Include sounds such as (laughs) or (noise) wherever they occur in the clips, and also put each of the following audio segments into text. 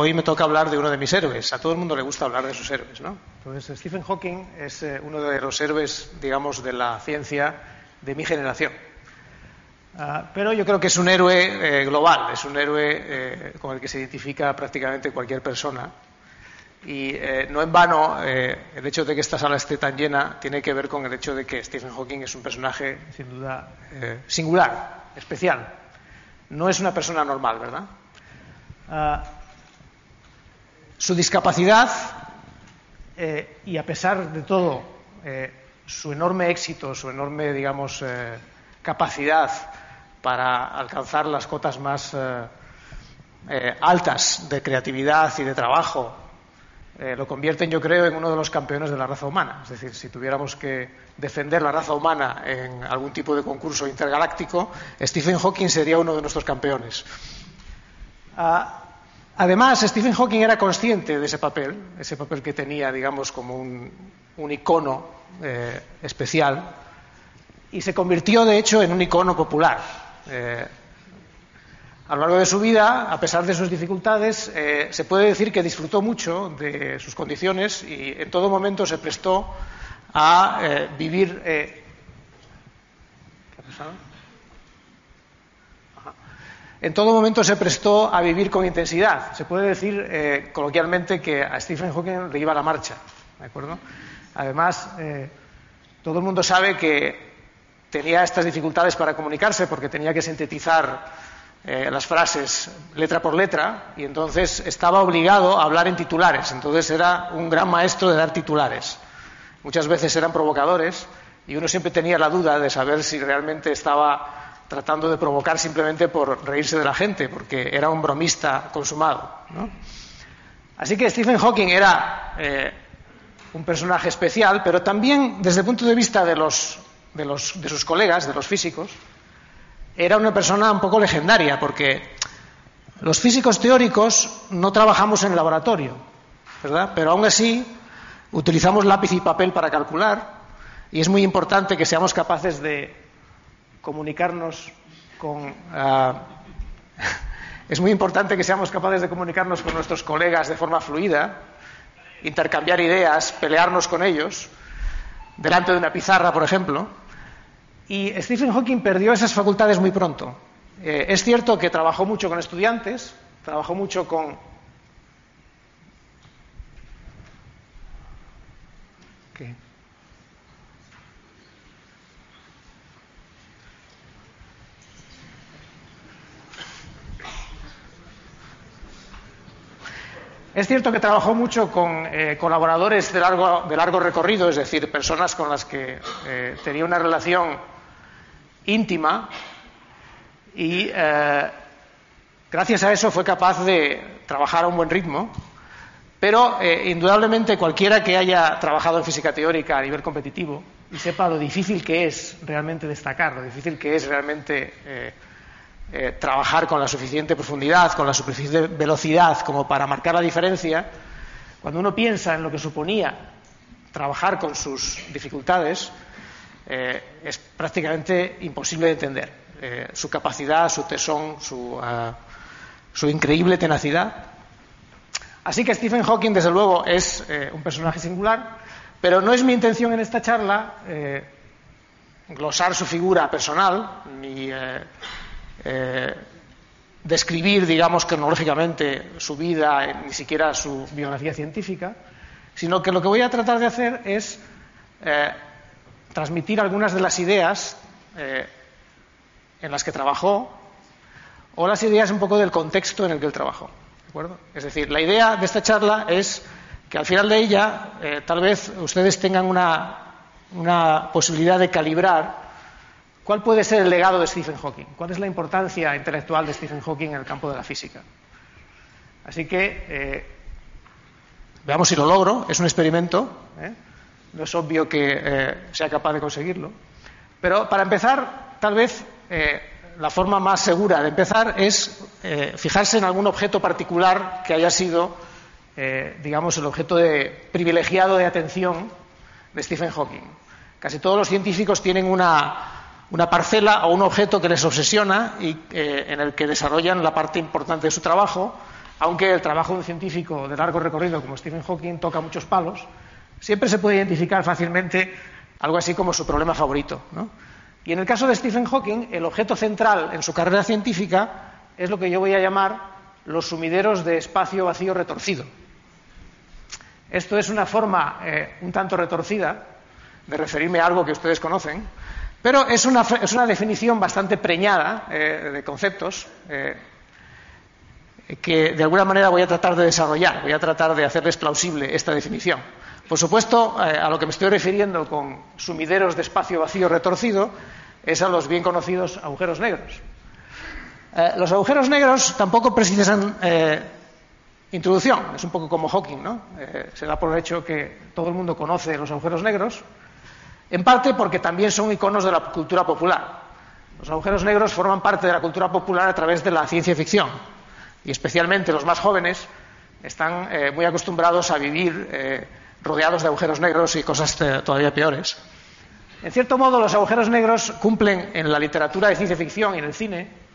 Hoy me toca hablar de uno de mis héroes. A todo el mundo le gusta hablar de sus héroes, ¿no? Entonces, Stephen Hawking es eh, uno de los héroes, digamos, de la ciencia de mi generación. Ah, pero yo creo que es un héroe eh, global, es un héroe eh, con el que se identifica prácticamente cualquier persona. Y no en vano, el hecho de que esta sala esté tan llena tiene que ver con el hecho de que Stephen Hawking es un personaje, sin duda, singular, especial. No es una persona normal, ¿verdad? Ah, su discapacidad eh, y a pesar de todo eh, su enorme éxito, su enorme, digamos, eh, capacidad para alcanzar las cotas más altas de creatividad y de trabajo, lo convierten, yo creo, en uno de los campeones de la raza humana. Es decir, si tuviéramos que defender la raza humana en algún tipo de concurso intergaláctico, Stephen Hawking sería uno de nuestros campeones. Ah, Además, Stephen Hawking era consciente de ese papel, ese papel que tenía, digamos, como un, icono eh, especial, y se convirtió, de hecho, en un icono popular. Eh, a lo largo de su vida, a pesar de sus dificultades, eh, se puede decir que disfrutó mucho de sus condiciones y en todo momento se prestó a vivir. ¿Qué ha pasado? En todo momento se prestó a vivir con intensidad. Se puede decir eh, coloquialmente que a Stephen Hawking le iba la marcha. ¿de acuerdo? Además, eh, todo el mundo sabe que tenía estas dificultades para comunicarse porque tenía que sintetizar eh, las frases letra por letra y entonces estaba obligado a hablar en titulares. Entonces era un gran maestro de dar titulares. Muchas veces eran provocadores y uno siempre tenía la duda de saber si realmente estaba tratando de provocar simplemente por reírse de la gente, porque era un bromista consumado. Así que Stephen Hawking era eh, un personaje especial, pero también desde el punto de vista de, los, de, los, de sus colegas, de los físicos, era una persona un poco legendaria, porque los físicos teóricos no trabajamos en el laboratorio, ¿verdad? Pero aún así utilizamos lápiz y papel para calcular, y es muy importante que seamos capaces de comunicarnos con... Ah, es muy importante que seamos capaces de comunicarnos con nuestros colegas de forma fluida, intercambiar ideas, pelearnos con ellos, delante de una pizarra, por ejemplo. Y Stephen Hawking perdió esas facultades muy pronto. Eh, es cierto que trabajó mucho con estudiantes, trabajó mucho con Es cierto que trabajó mucho con eh, colaboradores de largo, recorrido, es decir, personas con las que eh, tenía una relación íntima y eh, gracias a eso fue capaz de trabajar a un buen ritmo, pero indudablemente cualquiera que haya trabajado en física teórica a nivel competitivo y sepa lo difícil que es realmente destacar, lo difícil que es realmente eh, trabajar con la suficiente profundidad, con la suficiente velocidad como para marcar la diferencia, cuando uno piensa en lo que suponía trabajar con sus dificultades, eh, es prácticamente imposible de entender. Eh, su capacidad, su tesón, ah, su, increíble tenacidad. Así que Stephen Hawking, desde luego, es un personaje singular, pero no es mi intención en esta charla glosar su figura personal ni eh, describir, digamos, cronológicamente su vida, eh, ni siquiera su biografía científica, sino que lo que voy a tratar de hacer es eh, transmitir algunas de las ideas en las que trabajó o las ideas un poco del contexto en el que él trabajó. Es decir, la idea de esta charla es que al final de ella tal vez ustedes tengan una posibilidad de calibrar ¿Cuál puede ser el legado de Stephen Hawking? ¿Cuál es la importancia intelectual de Stephen Hawking en el campo de la física? Así que eh, veamos si lo logro. Es un experimento. ¿eh? No es obvio que eh, sea capaz de conseguirlo. Pero para empezar, tal vez la forma más segura de empezar es fijarse en algún objeto particular que haya sido, digamos, el objeto de, privilegiado de atención de Stephen Hawking. Casi todos los científicos tienen una, una parcela o un objeto que les obsesiona y en el que desarrollan la parte importante de su trabajo aunque el trabajo de un científico de largo recorrido como Stephen Hawking toca muchos palos, siempre se puede identificar fácilmente algo así como su problema favorito. Y en el caso de Stephen Hawking, el objeto central en su carrera científica es lo que yo voy a llamar los sumideros de espacio vacío retorcido. Esto es una forma eh, un tanto retorcida de referirme a algo que ustedes conocen, pero es una, definición bastante preñada eh, de conceptos. Eh, que de alguna manera voy a tratar de desarrollar, voy a tratar de hacerles plausible esta definición. Por supuesto, eh, a lo que me estoy refiriendo con sumideros de espacio vacío retorcido es a los bien conocidos agujeros negros. Los agujeros negros tampoco precisan introducción, es un poco como Hawking, ¿no? se da por hecho que todo el mundo conoce los agujeros negros, en parte porque también son iconos de la cultura popular. Los agujeros negros forman parte de la cultura popular a través de la ciencia ficción y especialmente los más jóvenes están eh, muy acostumbrados a vivir eh, rodeados de agujeros negros y cosas eh, todavía peores. En cierto modo, los agujeros negros cumplen en la literatura de ciencia ficción y en el cine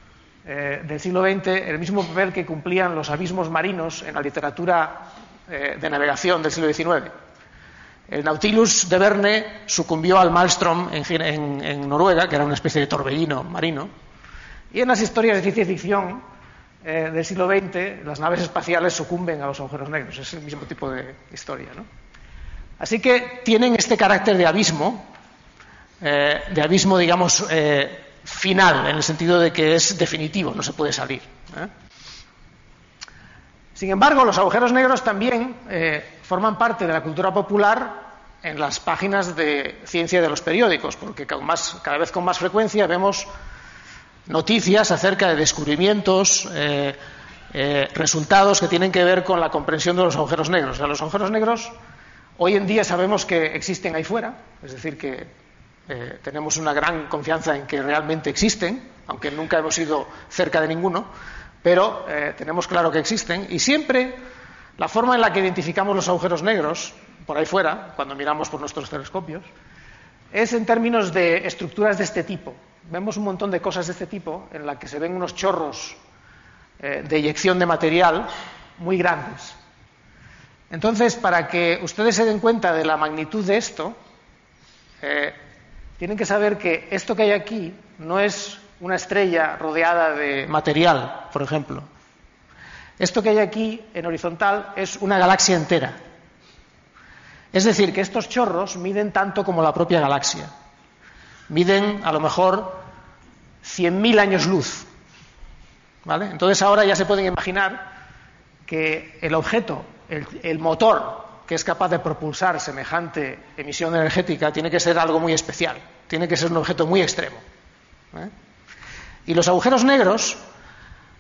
del siglo XX el mismo papel que cumplían los abismos marinos en la literatura de navegación del siglo XIX. El Nautilus de Verne sucumbió al Maelstrom en Noruega, que era una especie de torbellino marino, y en las historias de ciencia ficción eh, del siglo XX, las naves espaciales sucumben a los agujeros negros. Es el mismo tipo de historia. ¿no? Así que tienen este carácter de abismo, eh, de abismo, digamos, eh, final, en el sentido de que es definitivo, no se puede salir. Sin embargo, los agujeros negros también forman parte de la cultura popular en las páginas de ciencia de los periódicos, porque cada vez con más frecuencia vemos noticias acerca de descubrimientos, eh, eh, resultados que tienen que ver con la comprensión de los agujeros negros. los agujeros negros hoy en día sabemos que existen ahí fuera, es decir, que eh, tenemos una gran confianza en que realmente existen, aunque nunca hemos ido cerca de ninguno, pero tenemos claro que existen y siempre la forma en la que identificamos los agujeros negros por ahí fuera, cuando miramos por nuestros telescopios, es en términos de estructuras de este tipo vemos un montón de cosas de este tipo en las que se ven unos chorros eh, de eyección de material muy grandes. Entonces, para que ustedes se den cuenta de la magnitud de esto, eh, tienen que saber que esto que hay aquí no es una estrella rodeada de material, por ejemplo. Esto que hay aquí en horizontal es una galaxia entera. Es decir, que estos chorros miden tanto como la propia galaxia miden a lo mejor 100.000 años luz. ¿Vale? Entonces ahora ya se pueden imaginar que el objeto, el, motor que es capaz de propulsar semejante emisión energética tiene que ser algo muy especial, tiene que ser un objeto muy extremo. ¿eh? Y los agujeros negros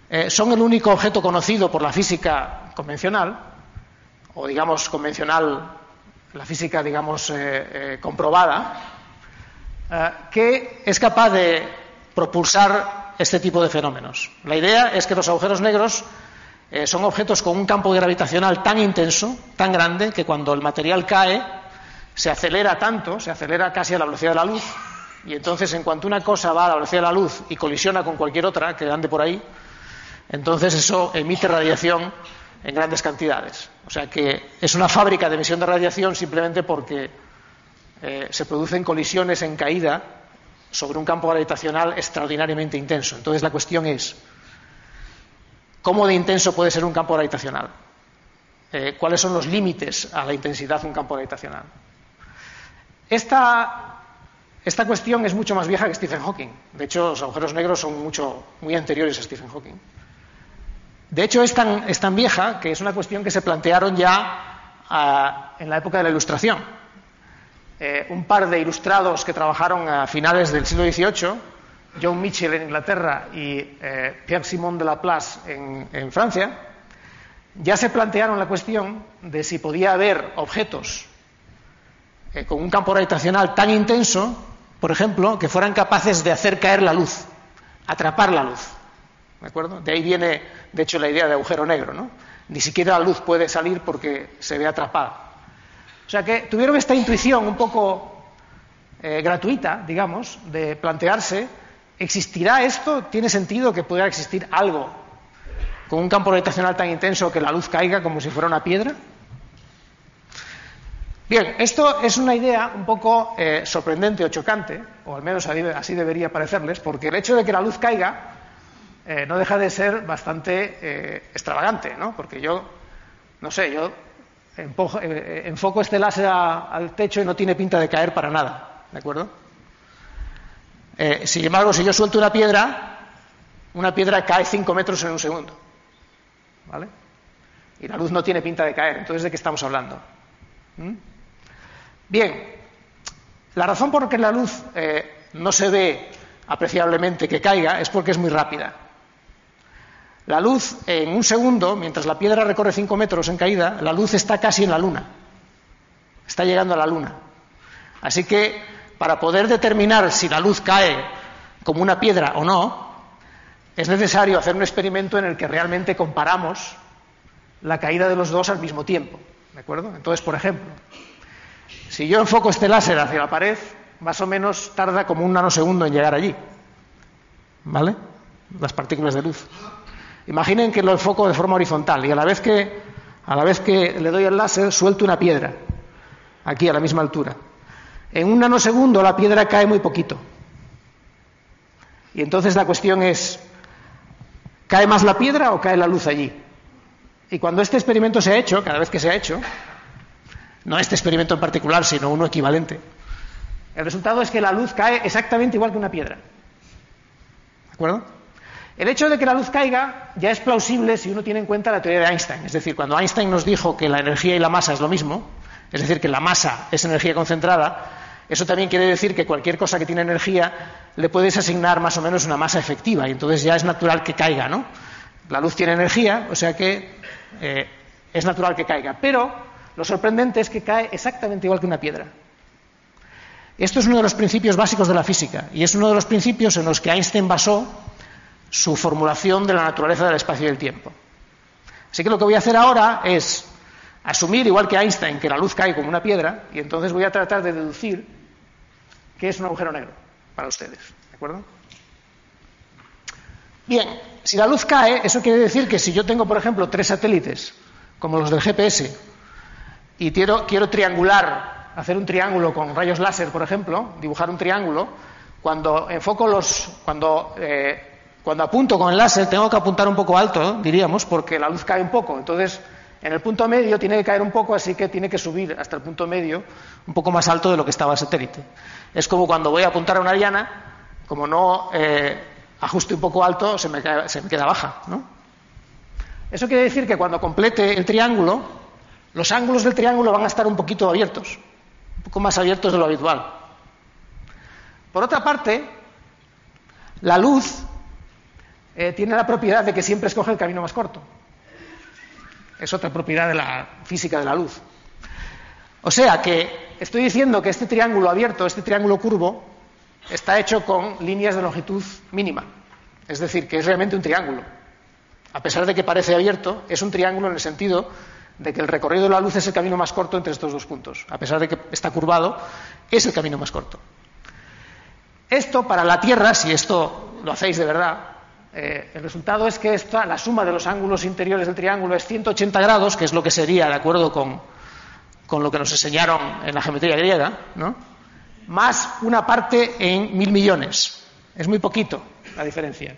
eh, son el único objeto conocido por la física convencional, o digamos convencional, la física digamos eh, comprobada, eh, que es capaz de propulsar este tipo de fenómenos. La idea es que los agujeros negros son objetos con un campo gravitacional tan intenso, tan grande, que cuando el material cae se acelera tanto, se acelera casi a la velocidad de la luz, y entonces en cuanto una cosa va a la velocidad de la luz y colisiona con cualquier otra que ande por ahí, entonces eso emite radiación en grandes cantidades. O sea que es una fábrica de emisión de radiación simplemente porque eh, se producen colisiones en caída sobre un campo gravitacional extraordinariamente intenso. Entonces la cuestión es, ¿cómo de intenso puede ser un campo gravitacional? Eh, ¿Cuáles son los límites a la intensidad de un campo gravitacional? Esta, esta, cuestión es mucho más vieja que Stephen Hawking. De hecho, los agujeros negros son mucho, muy anteriores a Stephen Hawking. De hecho, es tan, es tan vieja que es una cuestión que se plantearon ya ah, en la época de la Ilustración. Eh, un par de ilustrados que trabajaron a finales del siglo XVIII, John Mitchell en Inglaterra y eh, Pierre Simon de Laplace en, en Francia, ya se plantearon la cuestión de si podía haber objetos eh, con un campo gravitacional tan intenso, por ejemplo, que fueran capaces de hacer caer la luz, atrapar la luz. ¿De acuerdo? De ahí viene, de hecho, la idea de agujero negro, ¿no? Ni siquiera la luz puede salir porque se ve atrapada. O sea que tuvieron esta intuición un poco eh, gratuita, digamos, de plantearse, ¿existirá esto? ¿Tiene sentido que pudiera existir algo con un campo gravitacional tan intenso que la luz caiga como si fuera una piedra? Bien, esto es una idea un poco eh, sorprendente o chocante, o al menos así debería parecerles, porque el hecho de que la luz caiga eh, no deja de ser bastante eh, extravagante, ¿no? Porque yo, no sé, yo enfoco este láser al techo y no tiene pinta de caer para nada, ¿de acuerdo? sin embargo, si yo suelto una piedra, una piedra cae 5 metros en un segundo, ¿vale? Y la luz no tiene pinta de caer, entonces ¿de qué estamos hablando? ¿Mm? Bien, la razón por la que la luz eh, no se ve apreciablemente que caiga es porque es muy rápida. La luz, en un segundo, mientras la piedra recorre 5 metros en caída, la luz está casi en la luna. Está llegando a la luna. Así que, para poder determinar si la luz cae como una piedra o no, es necesario hacer un experimento en el que realmente comparamos la caída de los dos al mismo tiempo. ¿De acuerdo? Entonces, por ejemplo, si yo enfoco este láser hacia la pared, más o menos tarda como un nanosegundo en llegar allí. ¿Vale? Las partículas de luz. Imaginen que lo enfoco de forma horizontal y a la vez que, a la vez que le doy el láser, suelto una piedra, aquí a la misma altura. En un nanosegundo la piedra cae muy poquito. Y entonces la cuestión es, ¿cae más la piedra o cae la luz allí? Y cuando este experimento se ha hecho, cada vez que se ha hecho, no este experimento en particular, sino uno equivalente. El resultado es que la luz cae exactamente igual que una piedra. ¿De acuerdo? El hecho de que la luz caiga ya es plausible si uno tiene en cuenta la teoría de Einstein. Es decir, cuando Einstein nos dijo que la energía y la masa es lo mismo, es decir, que la masa es energía concentrada, eso también quiere decir que cualquier cosa que tiene energía le puedes asignar más o menos una masa efectiva y entonces ya es natural que caiga, ¿no? La luz tiene energía, o sea que eh, es natural que caiga. Pero lo sorprendente es que cae exactamente igual que una piedra. Esto es uno de los principios básicos de la física y es uno de los principios en los que Einstein basó su formulación de la naturaleza del espacio y del tiempo. Así que lo que voy a hacer ahora es asumir, igual que Einstein, que la luz cae como una piedra y entonces voy a tratar de deducir qué es un agujero negro para ustedes. ¿De acuerdo? Bien, si la luz cae, eso quiere decir que si yo tengo, por ejemplo, tres satélites, como los del GPS, y quiero, triangular, hacer un triángulo con rayos láser, por ejemplo, dibujar un triángulo, cuando enfoco los, cuando, eh, cuando apunto con el láser tengo que apuntar un poco alto, diríamos, porque la luz cae un poco. Entonces, en el punto medio tiene que caer un poco, así que tiene que subir hasta el punto medio un poco más alto de lo que estaba el satélite. Es como cuando voy a apuntar a una llana, como no eh, ajuste un poco alto, se me, se me queda baja. ¿no? Eso quiere decir que cuando complete el triángulo, los ángulos del triángulo van a estar un poquito abiertos, un poco más abiertos de lo habitual. Por otra parte, la luz eh, tiene la propiedad de que siempre escoge el camino más corto. Es otra propiedad de la física de la luz. O sea que estoy diciendo que este triángulo abierto, este triángulo curvo, está hecho con líneas de longitud mínima. Es decir, que es realmente un triángulo. A pesar de que parece abierto, es un triángulo en el sentido de que el recorrido de la luz es el camino más corto entre estos dos puntos. A pesar de que está curvado, es el camino más corto. Esto para la Tierra, si esto lo hacéis de verdad, eh, el resultado es que esta, la suma de los ángulos interiores del triángulo es 180 grados, que es lo que sería, de acuerdo con, con lo que nos enseñaron en la geometría griega, ¿no? más una parte en mil millones. Es muy poquito la diferencia.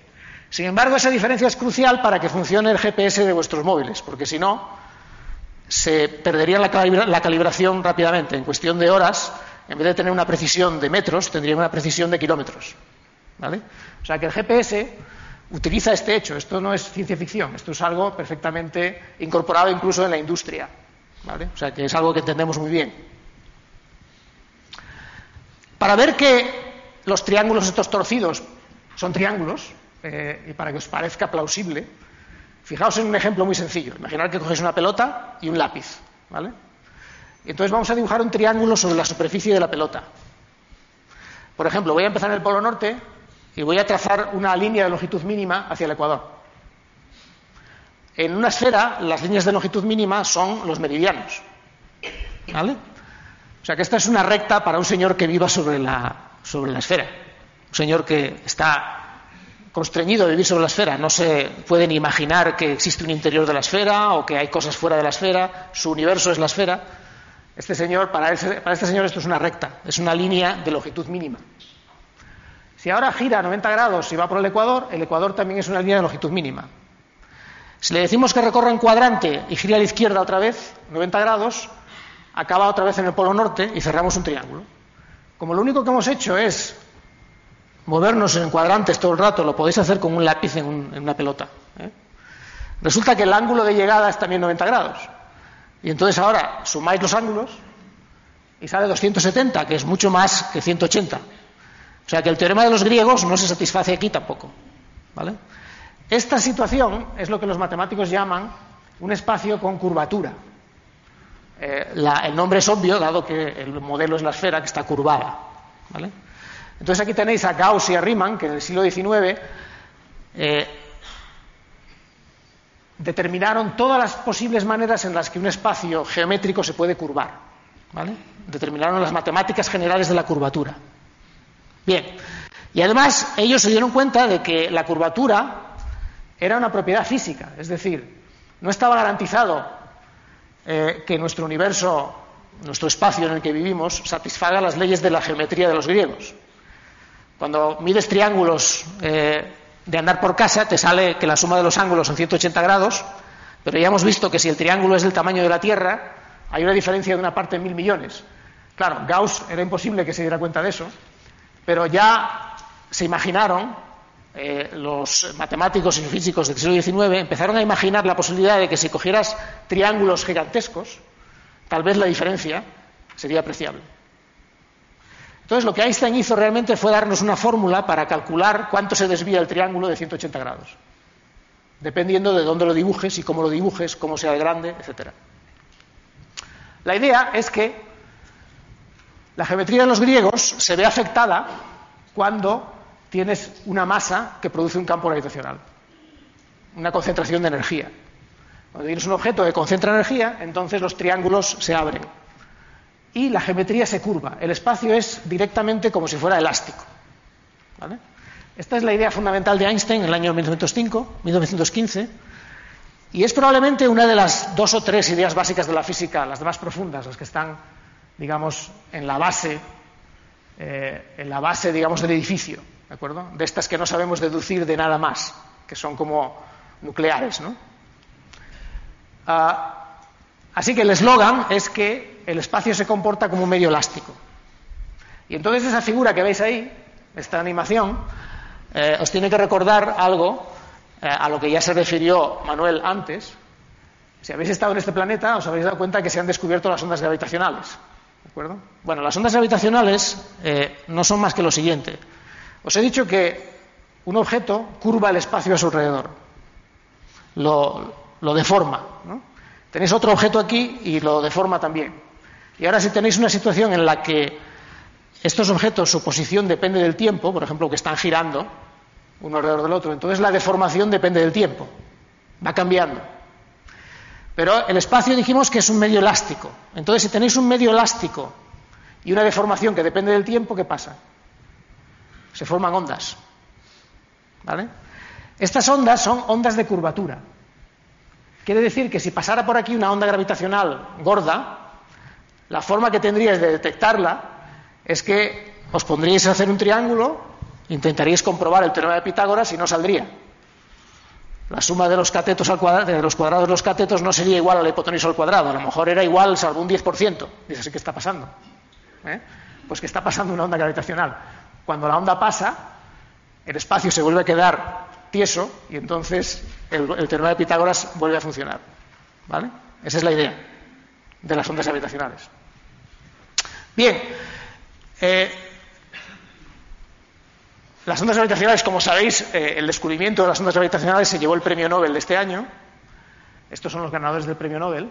Sin embargo, esa diferencia es crucial para que funcione el GPS de vuestros móviles, porque si no, se perdería la, calibración rápidamente. En cuestión de horas, en vez de tener una precisión de metros, tendría una precisión de kilómetros. ¿vale? O sea que el GPS utiliza este hecho. Esto no es ciencia ficción, esto es algo perfectamente incorporado incluso en la industria. ¿vale? O sea que es algo que entendemos muy bien. Para ver que los triángulos estos torcidos son triángulos, eh, y para que os parezca plausible, Fijaos en un ejemplo muy sencillo. Imaginar que cogéis una pelota y un lápiz, ¿vale? Entonces vamos a dibujar un triángulo sobre la superficie de la pelota. Por ejemplo, voy a empezar en el polo norte y voy a trazar una línea de longitud mínima hacia el ecuador. En una esfera, las líneas de longitud mínima son los meridianos. ¿Vale? O sea que esta es una recta para un señor que viva sobre la, sobre la esfera. Un señor que está constreñido a vivir sobre la esfera. No se puede ni imaginar que existe un interior de la esfera o que hay cosas fuera de la esfera. Su universo es la esfera. Este señor, para, este señor esto es una recta, es una línea de longitud mínima. Si ahora gira a 90 grados y va por el ecuador, el ecuador también es una línea de longitud mínima. Si le decimos que recorra en cuadrante y gira a la izquierda otra vez, 90 grados, acaba otra vez en el polo norte y cerramos un triángulo. Como lo único que hemos hecho es movernos en cuadrantes todo el rato, lo podéis hacer con un lápiz en, una pelota. ¿eh? Resulta que el ángulo de llegada es también 90 grados. Y entonces ahora sumáis los ángulos y sale 270, que es mucho más que 180. O sea que el teorema de los griegos no se satisface aquí tampoco. ¿vale? Esta situación es lo que los matemáticos llaman un espacio con curvatura. Eh, el nombre es obvio, dado que el modelo es la esfera que está curvada. ¿vale? Entonces aquí tenéis a Gauss y a Riemann, que en el siglo XIX eh, determinaron todas las posibles maneras en las que un espacio geométrico se puede curvar. ¿vale? Determinaron las matemáticas generales de la curvatura. Bien. Y además ellos se dieron cuenta de que la curvatura era una propiedad física, es decir, no estaba garantizado eh, que nuestro universo, nuestro espacio en el que vivimos, satisfaga las leyes de la geometría de los griegos. Cuando mides triángulos eh, de andar por casa, te sale que la suma de los ángulos son 180 grados, pero ya hemos visto que si el triángulo es del tamaño de la Tierra, hay una diferencia de una parte en mil millones. Claro, Gauss era imposible que se diera cuenta de eso, pero ya se imaginaron, eh, los matemáticos y físicos del siglo XIX empezaron a imaginar la posibilidad de que si cogieras triángulos gigantescos, tal vez la diferencia sería apreciable. Entonces, lo que Einstein hizo realmente fue darnos una fórmula para calcular cuánto se desvía el triángulo de 180 grados, dependiendo de dónde lo dibujes y cómo lo dibujes, cómo sea de grande, etc. La idea es que la geometría de los griegos se ve afectada cuando tienes una masa que produce un campo gravitacional, una concentración de energía. Cuando tienes un objeto que concentra energía, entonces los triángulos se abren y la geometría se curva. El espacio es directamente como si fuera elástico. Esta es la idea fundamental de Einstein en el año 1905, 1915, y es probablemente una de las dos o tres ideas básicas de la física, las más profundas, las que están, digamos, en la base, eh, en la base, digamos, del edificio, ¿de acuerdo? De estas que no sabemos deducir de nada más, que son como nucleares, ¿no? Ah, así que el eslogan es que el espacio se comporta como un medio elástico. Y entonces esa figura que veis ahí, esta animación, eh, os tiene que recordar algo eh, a lo que ya se refirió Manuel antes. Si habéis estado en este planeta, os habéis dado cuenta que se han descubierto las ondas gravitacionales. ¿De acuerdo? Bueno, las ondas gravitacionales eh, no son más que lo siguiente. Os he dicho que un objeto curva el espacio a su alrededor, lo, lo deforma. ¿no? Tenéis otro objeto aquí y lo deforma también. Y ahora si tenéis una situación en la que estos objetos, su posición depende del tiempo, por ejemplo, que están girando uno alrededor del otro, entonces la deformación depende del tiempo, va cambiando. Pero el espacio dijimos que es un medio elástico. Entonces, si tenéis un medio elástico y una deformación que depende del tiempo, ¿qué pasa? Se forman ondas. ¿Vale? Estas ondas son ondas de curvatura. Quiere decir que si pasara por aquí una onda gravitacional gorda, la forma que tendríais de detectarla es que os pondríais a hacer un triángulo, intentaríais comprobar el teorema de Pitágoras y no saldría. La suma de los catetos al cuadrado, de los cuadrados de los catetos no sería igual a la hipotenusa al cuadrado, a lo mejor era igual salvo un 10%. Dices, ¿qué está pasando? ¿Eh? Pues que está pasando una onda gravitacional. Cuando la onda pasa, el espacio se vuelve a quedar tieso y entonces el, el teorema de Pitágoras vuelve a funcionar. ¿Vale? Esa es la idea de las ondas gravitacionales. Bien, eh, las ondas gravitacionales, como sabéis, eh, el descubrimiento de las ondas gravitacionales se llevó el premio Nobel de este año. Estos son los ganadores del premio Nobel,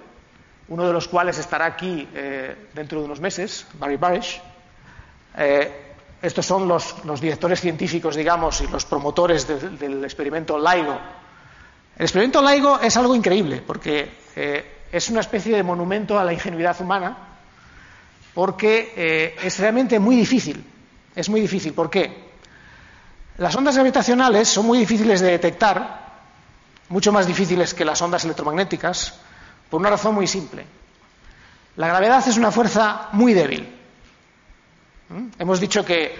uno de los cuales estará aquí eh, dentro de unos meses, Barry Barish. Estos son los, directores científicos, digamos, y los promotores del experimento LIGO. El experimento LIGO es algo increíble, porque es una especie de monumento a la ingenuidad humana, porque es realmente muy difícil. Es muy difícil. ¿Por qué? Las ondas gravitacionales son muy difíciles de detectar, mucho más difíciles que las ondas electromagnéticas, por una razón muy simple. La gravedad es una fuerza muy débil. ¿Mm? Hemos dicho que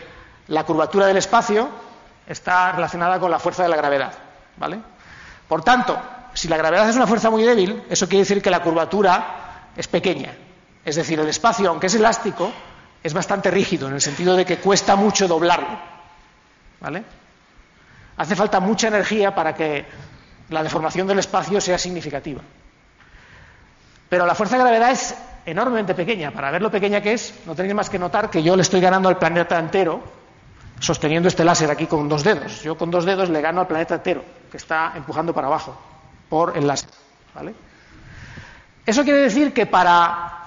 la curvatura del espacio está relacionada con la fuerza de la gravedad. ¿vale? Por tanto, si la gravedad es una fuerza muy débil, eso quiere decir que la curvatura es pequeña. Es decir, el espacio, aunque es elástico, es bastante rígido, en el sentido de que cuesta mucho doblarlo. ¿Vale? Hace falta mucha energía para que la deformación del espacio sea significativa. Pero la fuerza de gravedad es enormemente pequeña. Para ver lo pequeña que es, no tenéis más que notar que yo le estoy ganando al planeta entero sosteniendo este láser aquí con dos dedos. Yo con dos dedos le gano al planeta entero, que está empujando para abajo por el láser. ¿vale? Eso quiere decir que para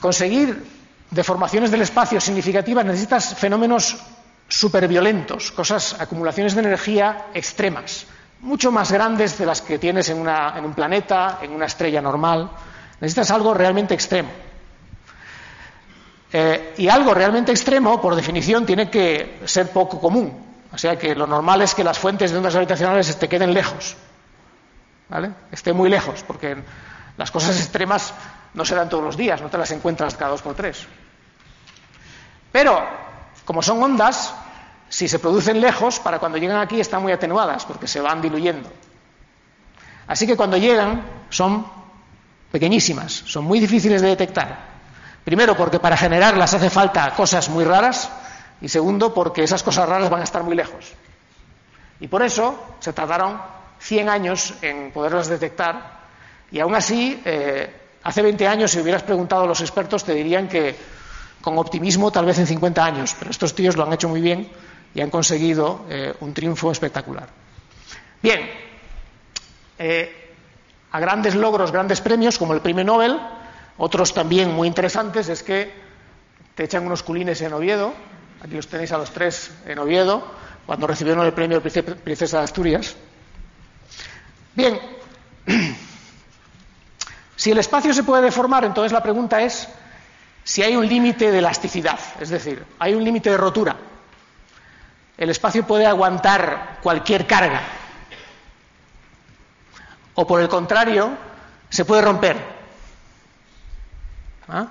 conseguir deformaciones del espacio significativas necesitas fenómenos superviolentos, cosas, acumulaciones de energía extremas, mucho más grandes de las que tienes en, un planeta, en una estrella normal. Necesitas algo realmente extremo. Eh, y algo realmente extremo, por definición, tiene que ser poco común. O sea que lo normal es que las fuentes de ondas gravitacionales te queden lejos. Estén muy lejos, porque las cosas extremas no se dan todos los días, no te las encuentras cada dos por tres. Pero como son ondas, si se producen lejos, para cuando llegan aquí están muy atenuadas porque se van diluyendo. Así que cuando llegan son pequeñísimas, son muy difíciles de detectar. Primero porque para generarlas hace falta cosas muy raras y segundo porque esas cosas raras van a estar muy lejos. Y por eso se tardaron 100 años en poderlas detectar y aún así, eh, hace 20 años si hubieras preguntado a los expertos te dirían que con optimismo tal vez en 50 años, pero estos tíos lo han hecho muy bien y han conseguido eh, un triunfo espectacular. Bien, eh, a grandes logros, grandes premios, como el premio Nobel, otros también muy interesantes es que te echan unos culines en Oviedo, aquí los tenéis a los tres en Oviedo, cuando recibieron el premio Princesa de Asturias. Bien, (clears throat) si el espacio se puede deformar, entonces la pregunta es, si hay un límite de elasticidad, es decir, hay un límite de rotura. El espacio puede aguantar cualquier carga. O por el contrario, se puede romper. ¿Ah?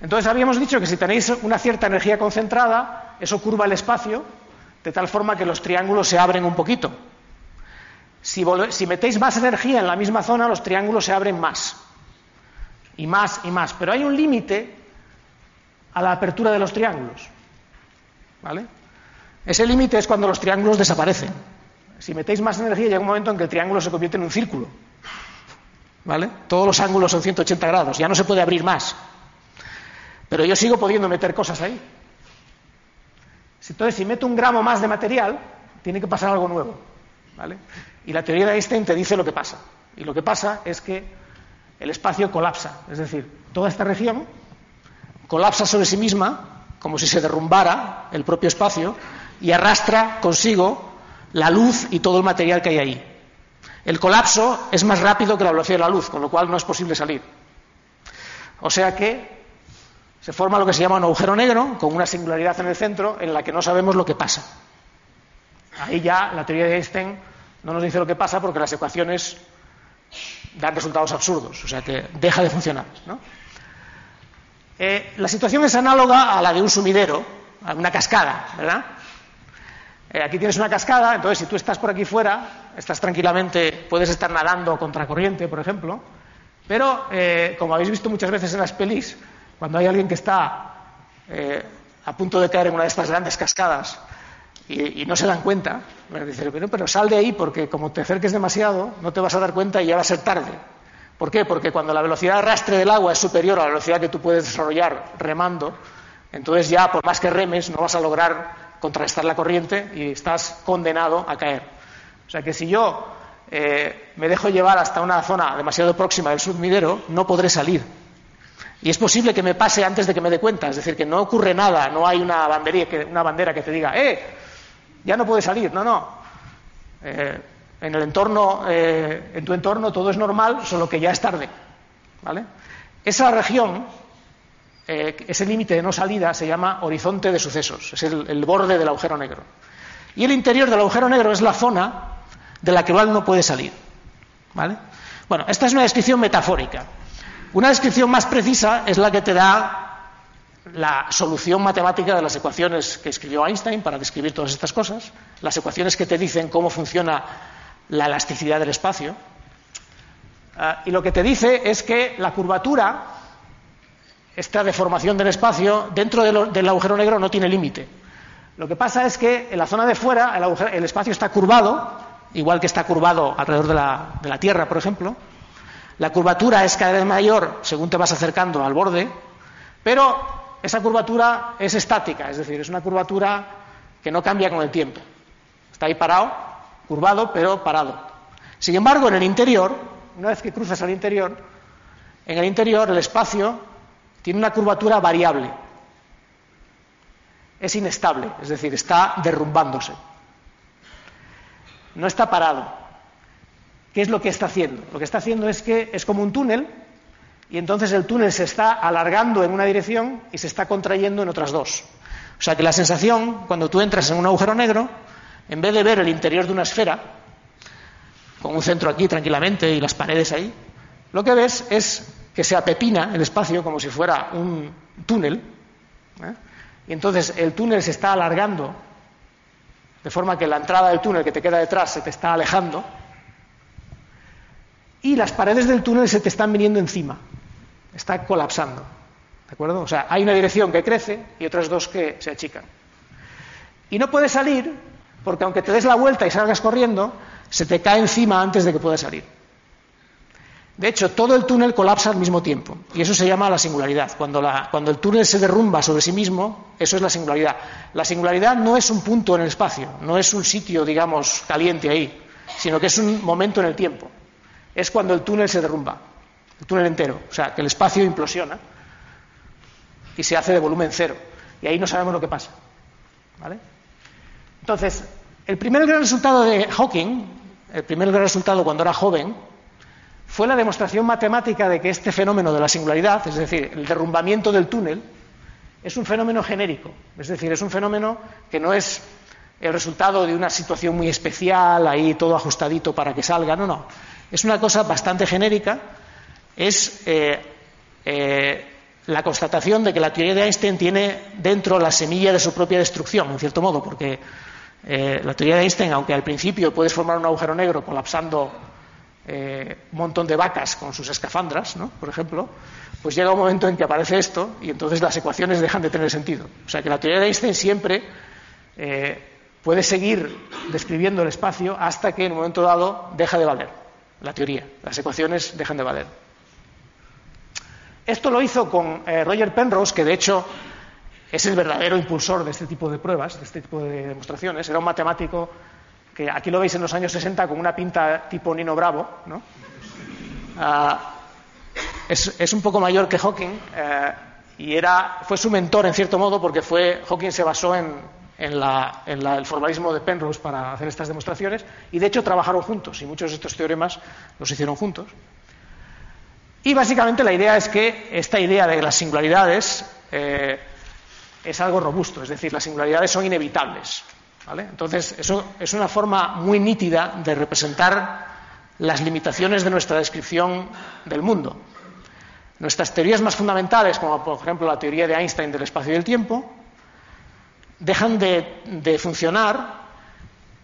Entonces habíamos dicho que si tenéis una cierta energía concentrada, eso curva el espacio de tal forma que los triángulos se abren un poquito. Si, metéis más energía en la misma zona, los triángulos se abren más y más y más. Pero hay un límite a la apertura de los triángulos. ¿Vale? Ese límite es cuando los triángulos desaparecen. Si metéis más energía, llega un momento en que el triángulo se convierte en un círculo. ¿Vale? Todos los ángulos son 180 grados, ya no se puede abrir más. Pero yo sigo pudiendo meter cosas ahí. Entonces, si meto un gramo más de material, tiene que pasar algo nuevo. ¿Vale? Y la teoría de Einstein te dice lo que pasa. Y lo que pasa es que el espacio colapsa. Es decir, toda esta región colapsa sobre sí misma, como si se derrumbara el propio espacio, y arrastra consigo la luz y todo el material que hay ahí. El colapso es más rápido que la velocidad de la luz, con lo cual no es posible salir. O sea que se forma lo que se llama un agujero negro, con una singularidad en el centro, en la que no sabemos lo que pasa. Ahí ya la teoría de Einstein no nos dice lo que pasa porque las ecuaciones dan resultados absurdos, o sea que deja de funcionar. Eh, la situación es análoga a la de un sumidero, a una cascada, ¿verdad? Eh, aquí tienes una cascada, entonces si tú estás por aquí fuera, estás tranquilamente, puedes estar nadando contra corriente, por ejemplo, pero eh, como habéis visto muchas veces en las pelis, cuando hay alguien que está a punto de caer en una de estas grandes cascadas y, no se dan cuenta. Bueno, pero, pero sal de ahí porque como te acerques demasiado no te vas a dar cuenta y ya va a ser tarde. ¿Por qué? Porque cuando la velocidad de arrastre del agua es superior a la velocidad que tú puedes desarrollar remando, entonces ya por más que remes no vas a lograr contrarrestar la corriente y estás condenado a caer. O sea que si yo eh, me dejo llevar hasta una zona demasiado próxima del submidero, no podré salir. Y es posible que me pase antes de que me dé cuenta, es decir, que no ocurre nada, no hay una, que, una bandera que te diga, ¡eh! Ya no puedes salir. No, no. Eh, en el entorno, eh, en tu entorno todo es normal, solo que ya es tarde. ¿Vale? Esa región, ese límite de no salida, se llama horizonte de sucesos, es el, borde del agujero negro. Y el interior del agujero negro es la zona de la que cual no puede salir. ¿Vale? Bueno, esta es una descripción metafórica. Una descripción más precisa es la que te da la solución matemática de las ecuaciones que escribió Einstein para describir todas estas cosas, las ecuaciones que te dicen cómo funciona la elasticidad del espacio. Ah, y lo que te dice es que la curvatura, esta deformación del espacio, dentro del agujero negro no tiene límite. Lo que pasa es que en la zona de fuera el, espacio está curvado, igual que está curvado alrededor de la Tierra, por ejemplo, la curvatura es cada vez mayor según te vas acercando al borde, pero esa curvatura es estática, es decir, es una curvatura que no cambia con el tiempo. Está ahí parado, curvado, pero parado. Sin embargo, en el interior, una vez que cruzas al interior, en el interior el espacio tiene una curvatura variable. Es inestable, es decir, está derrumbándose. No está parado. ¿Qué es lo que está haciendo? Lo que está haciendo es que es como un túnel y entonces el túnel se está alargando en una dirección y se está contrayendo en otras dos. O sea que la sensación, cuando tú entras en un agujero negro, en vez de ver el interior de una esfera, con un centro aquí tranquilamente y las paredes ahí, lo que ves es que se apepina el espacio como si fuera un túnel. ¿eh? Y entonces el túnel se está alargando, de forma que la entrada del túnel que te queda detrás se te está alejando y las paredes del túnel se te están viniendo encima, está colapsando. ¿De acuerdo? O sea, hay una dirección que crece y otras dos que se achican. Y no puedes salir porque aunque te des la vuelta y salgas corriendo, se te cae encima antes de que puedas salir. De hecho, todo el túnel colapsa al mismo tiempo. Y eso se llama la singularidad. Cuando, cuando, el túnel se derrumba sobre sí mismo, eso es la singularidad. La singularidad no es un punto en el espacio, no es un sitio, digamos, caliente ahí, sino que es un momento en el tiempo es cuando el túnel se derrumba, el túnel entero, o sea, que el espacio implosiona y se hace de volumen cero. Y ahí no sabemos lo que pasa. ¿Vale? Entonces, el primer gran resultado de Hawking, el primer gran resultado cuando era joven, fue la demostración matemática de que este fenómeno de la singularidad, es decir, el derrumbamiento del túnel, es un fenómeno genérico. Es decir, es un fenómeno que no es el resultado de una situación muy especial, ahí todo ajustadito para que salga, no, no es una cosa bastante genérica, es eh, eh, la constatación de que la teoría de Einstein tiene dentro la semilla de su propia destrucción, en cierto modo, porque eh, la teoría de Einstein, aunque al principio puedes formar un agujero negro colapsando un montón de vacas con sus escafandras, ¿no? por ejemplo, pues llega un momento en que aparece esto y entonces las ecuaciones dejan de tener sentido. O sea que la teoría de Einstein siempre puede seguir describiendo el espacio hasta que en un momento dado deja de valer la teoría. Las ecuaciones dejan de valer. Esto lo hizo con eh, Roger Penrose, que de hecho es el verdadero impulsor de este tipo de pruebas, de este tipo de demostraciones. Era un matemático que aquí lo veis en los años 60 con una pinta tipo Nino Bravo. ¿no? Ah, es, un poco mayor que Hawking eh, y era, fue su mentor en cierto modo porque fue, Hawking se basó en, en, el formalismo de Penrose para hacer estas demostraciones y de hecho trabajaron juntos y muchos de estos teoremas los hicieron juntos. Y básicamente la idea es que esta idea de las singularidades eh, es algo robusto, es decir, las singularidades son inevitables. Entonces, eso es una forma muy nítida de representar las limitaciones de nuestra descripción del mundo. Nuestras teorías más fundamentales, como por ejemplo la teoría de Einstein del espacio y del tiempo, dejan de, funcionar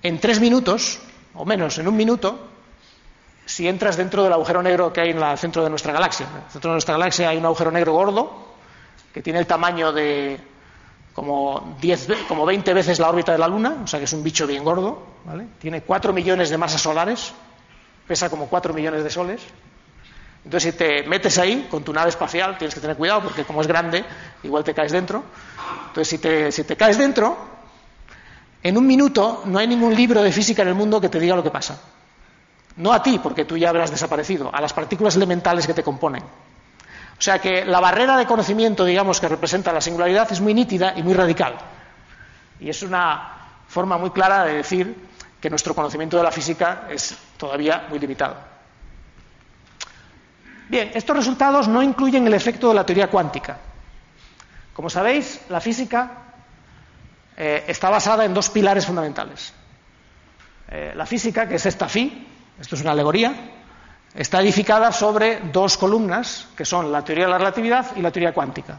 en tres minutos, o menos, en un minuto, si entras dentro del agujero negro que hay en el centro de nuestra galaxia. En el centro de nuestra galaxia hay un agujero negro gordo que tiene el tamaño de como, 10, como 20 veces la órbita de la Luna, o sea que es un bicho bien gordo. ¿vale? Tiene 4 millones de masas solares, pesa como 4 millones de soles. Entonces, si te metes ahí con tu nave espacial, tienes que tener cuidado porque como es grande, igual te caes dentro. Entonces, si te, si te caes dentro, En un minuto no hay ningún libro de física en el mundo que te diga lo que pasa. No a ti, porque tú ya habrás desaparecido, a las partículas elementales que te componen. O sea que la barrera de conocimiento, digamos, que representa la singularidad es muy nítida y muy radical. Y es una forma muy clara de decir que nuestro conocimiento de la física es todavía muy limitado. Bien, estos resultados no incluyen el efecto de la teoría cuántica. Como sabéis, la física eh, está basada en dos pilares fundamentales. Eh, la física, que es esta phi, esto es una alegoría, está edificada sobre dos columnas, que son la teoría de la relatividad y la teoría cuántica.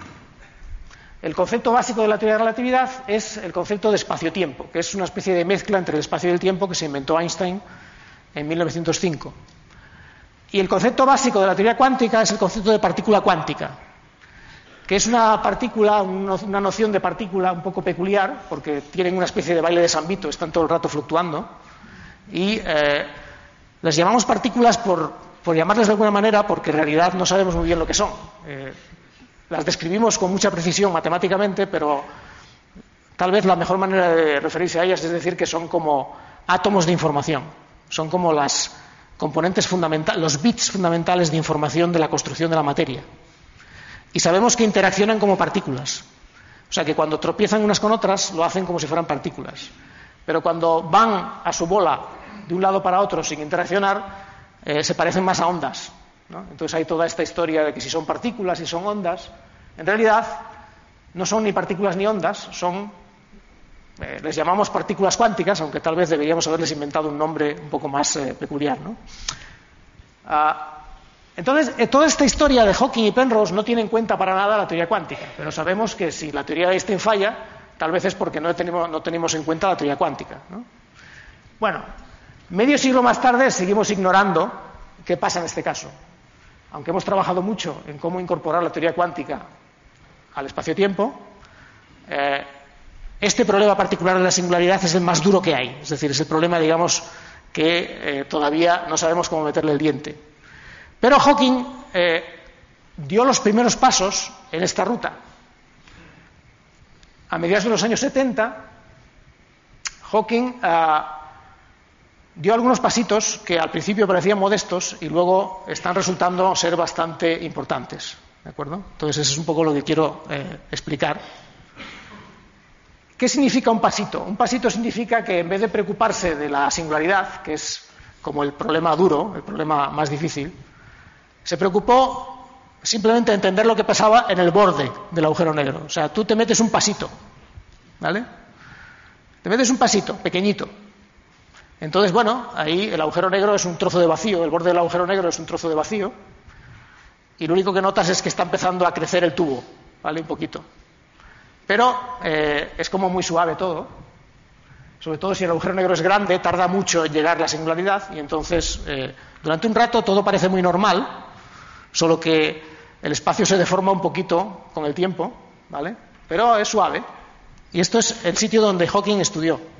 El concepto básico de la teoría de la relatividad es el concepto de espacio-tiempo, que es una especie de mezcla entre el espacio y el tiempo que se inventó Einstein en 1905. Y el concepto básico de la teoría cuántica es el concepto de partícula cuántica, que es una partícula, una noción de partícula un poco peculiar, porque tienen una especie de baile de San Vito, están todo el rato fluctuando, y eh, las llamamos partículas por, llamarles de alguna manera porque en realidad no sabemos muy bien lo que son. Eh, las describimos con mucha precisión matemáticamente, pero tal vez la mejor manera de referirse a ellas es decir que son como átomos de información, son como las componentes fundamentales, los bits fundamentales de información de la construcción de la materia. Y sabemos que interaccionan como partículas. O sea que cuando tropiezan unas con otras lo hacen como si fueran partículas. Pero cuando van a su bola de un lado para otro sin interaccionar, eh, se parecen más a ondas. Entonces hay toda esta historia de que si son partículas y son ondas, en realidad no son ni partículas ni ondas, son, eh, les llamamos partículas cuánticas, aunque tal vez deberíamos haberles inventado un nombre un poco más eh, peculiar. Ah, entonces, toda esta historia de Hawking y Penrose no tiene en cuenta para nada la teoría cuántica, pero sabemos que si la teoría de Einstein falla, tal vez es porque no tenemos en cuenta la teoría cuántica. Bueno, Medio siglo más tarde seguimos ignorando qué pasa en este caso. Aunque hemos trabajado mucho en cómo incorporar la teoría cuántica al espacio-tiempo, eh, este problema particular de la singularidad es el más duro que hay. Es decir, es el problema, digamos, que eh, todavía no sabemos cómo meterle el diente. Pero Hawking eh, dio los primeros pasos en esta ruta. A mediados de los años 70, Hawking ah, dio algunos pasitos que al principio parecían modestos y luego están resultando ser bastante importantes. ¿De acuerdo? Entonces, eso es un poco lo que quiero eh, explicar. ¿Qué significa un pasito? Un pasito significa que en vez de preocuparse de la singularidad, que es como el problema duro, el problema más difícil, se preocupó simplemente de entender lo que pasaba en el borde del agujero negro. O sea, tú te metes un pasito, ¿vale? Te metes un pasito, pequeñito, entonces, bueno, ahí el agujero negro es un trozo de vacío, el borde del agujero negro es un trozo de vacío, y lo único que notas es que está empezando a crecer el tubo, ¿vale? Un poquito. Pero eh, es como muy suave todo, sobre todo si el agujero negro es grande, tarda mucho en llegar la singularidad, y entonces eh, durante un rato todo parece muy normal, solo que el espacio se deforma un poquito con el tiempo, ¿vale? Pero es suave. Y esto es el sitio donde Hawking estudió.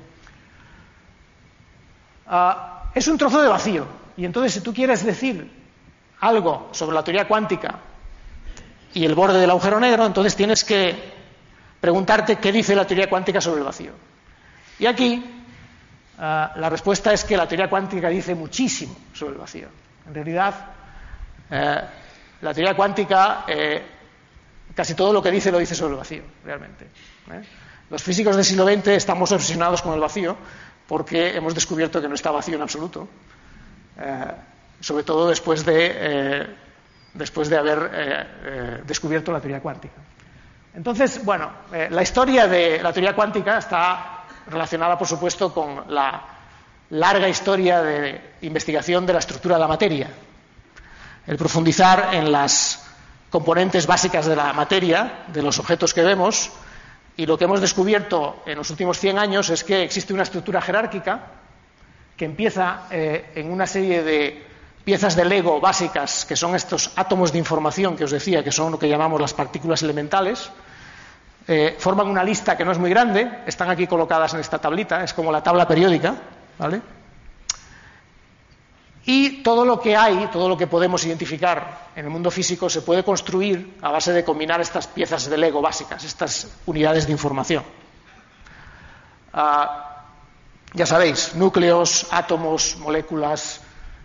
Ah, es un trozo de vacío. Y entonces, si tú quieres decir algo sobre la teoría cuántica y el borde del agujero negro, entonces tienes que preguntarte qué dice la teoría cuántica sobre el vacío. Y aquí ah, la respuesta es que la teoría cuántica dice muchísimo sobre el vacío. En realidad, eh, la teoría cuántica eh, casi todo lo que dice lo dice sobre el vacío, realmente. ¿eh? Los físicos del siglo XX estamos obsesionados con el vacío porque hemos descubierto que no está vacío en absoluto, eh, sobre todo después de, eh, después de haber eh, descubierto la teoría cuántica. Entonces, bueno, la historia de la teoría cuántica está relacionada, por supuesto, con la larga historia de investigación de la estructura de la materia. El profundizar en las componentes básicas de la materia, de los objetos que vemos, y lo que hemos descubierto en los últimos 100 años es que existe una estructura jerárquica que empieza eh, en una serie de piezas de Lego básicas, que son estos átomos de información que os decía, que son lo que llamamos las partículas elementales. Eh, forman una lista que no es muy grande, están aquí colocadas en esta tablita, es como la tabla periódica, ¿vale? Y todo lo que hay, todo lo que podemos identificar en el mundo físico se puede construir a base de combinar estas piezas de Lego básicas, estas unidades de información. Ah, ya sabéis, núcleos, átomos, moléculas,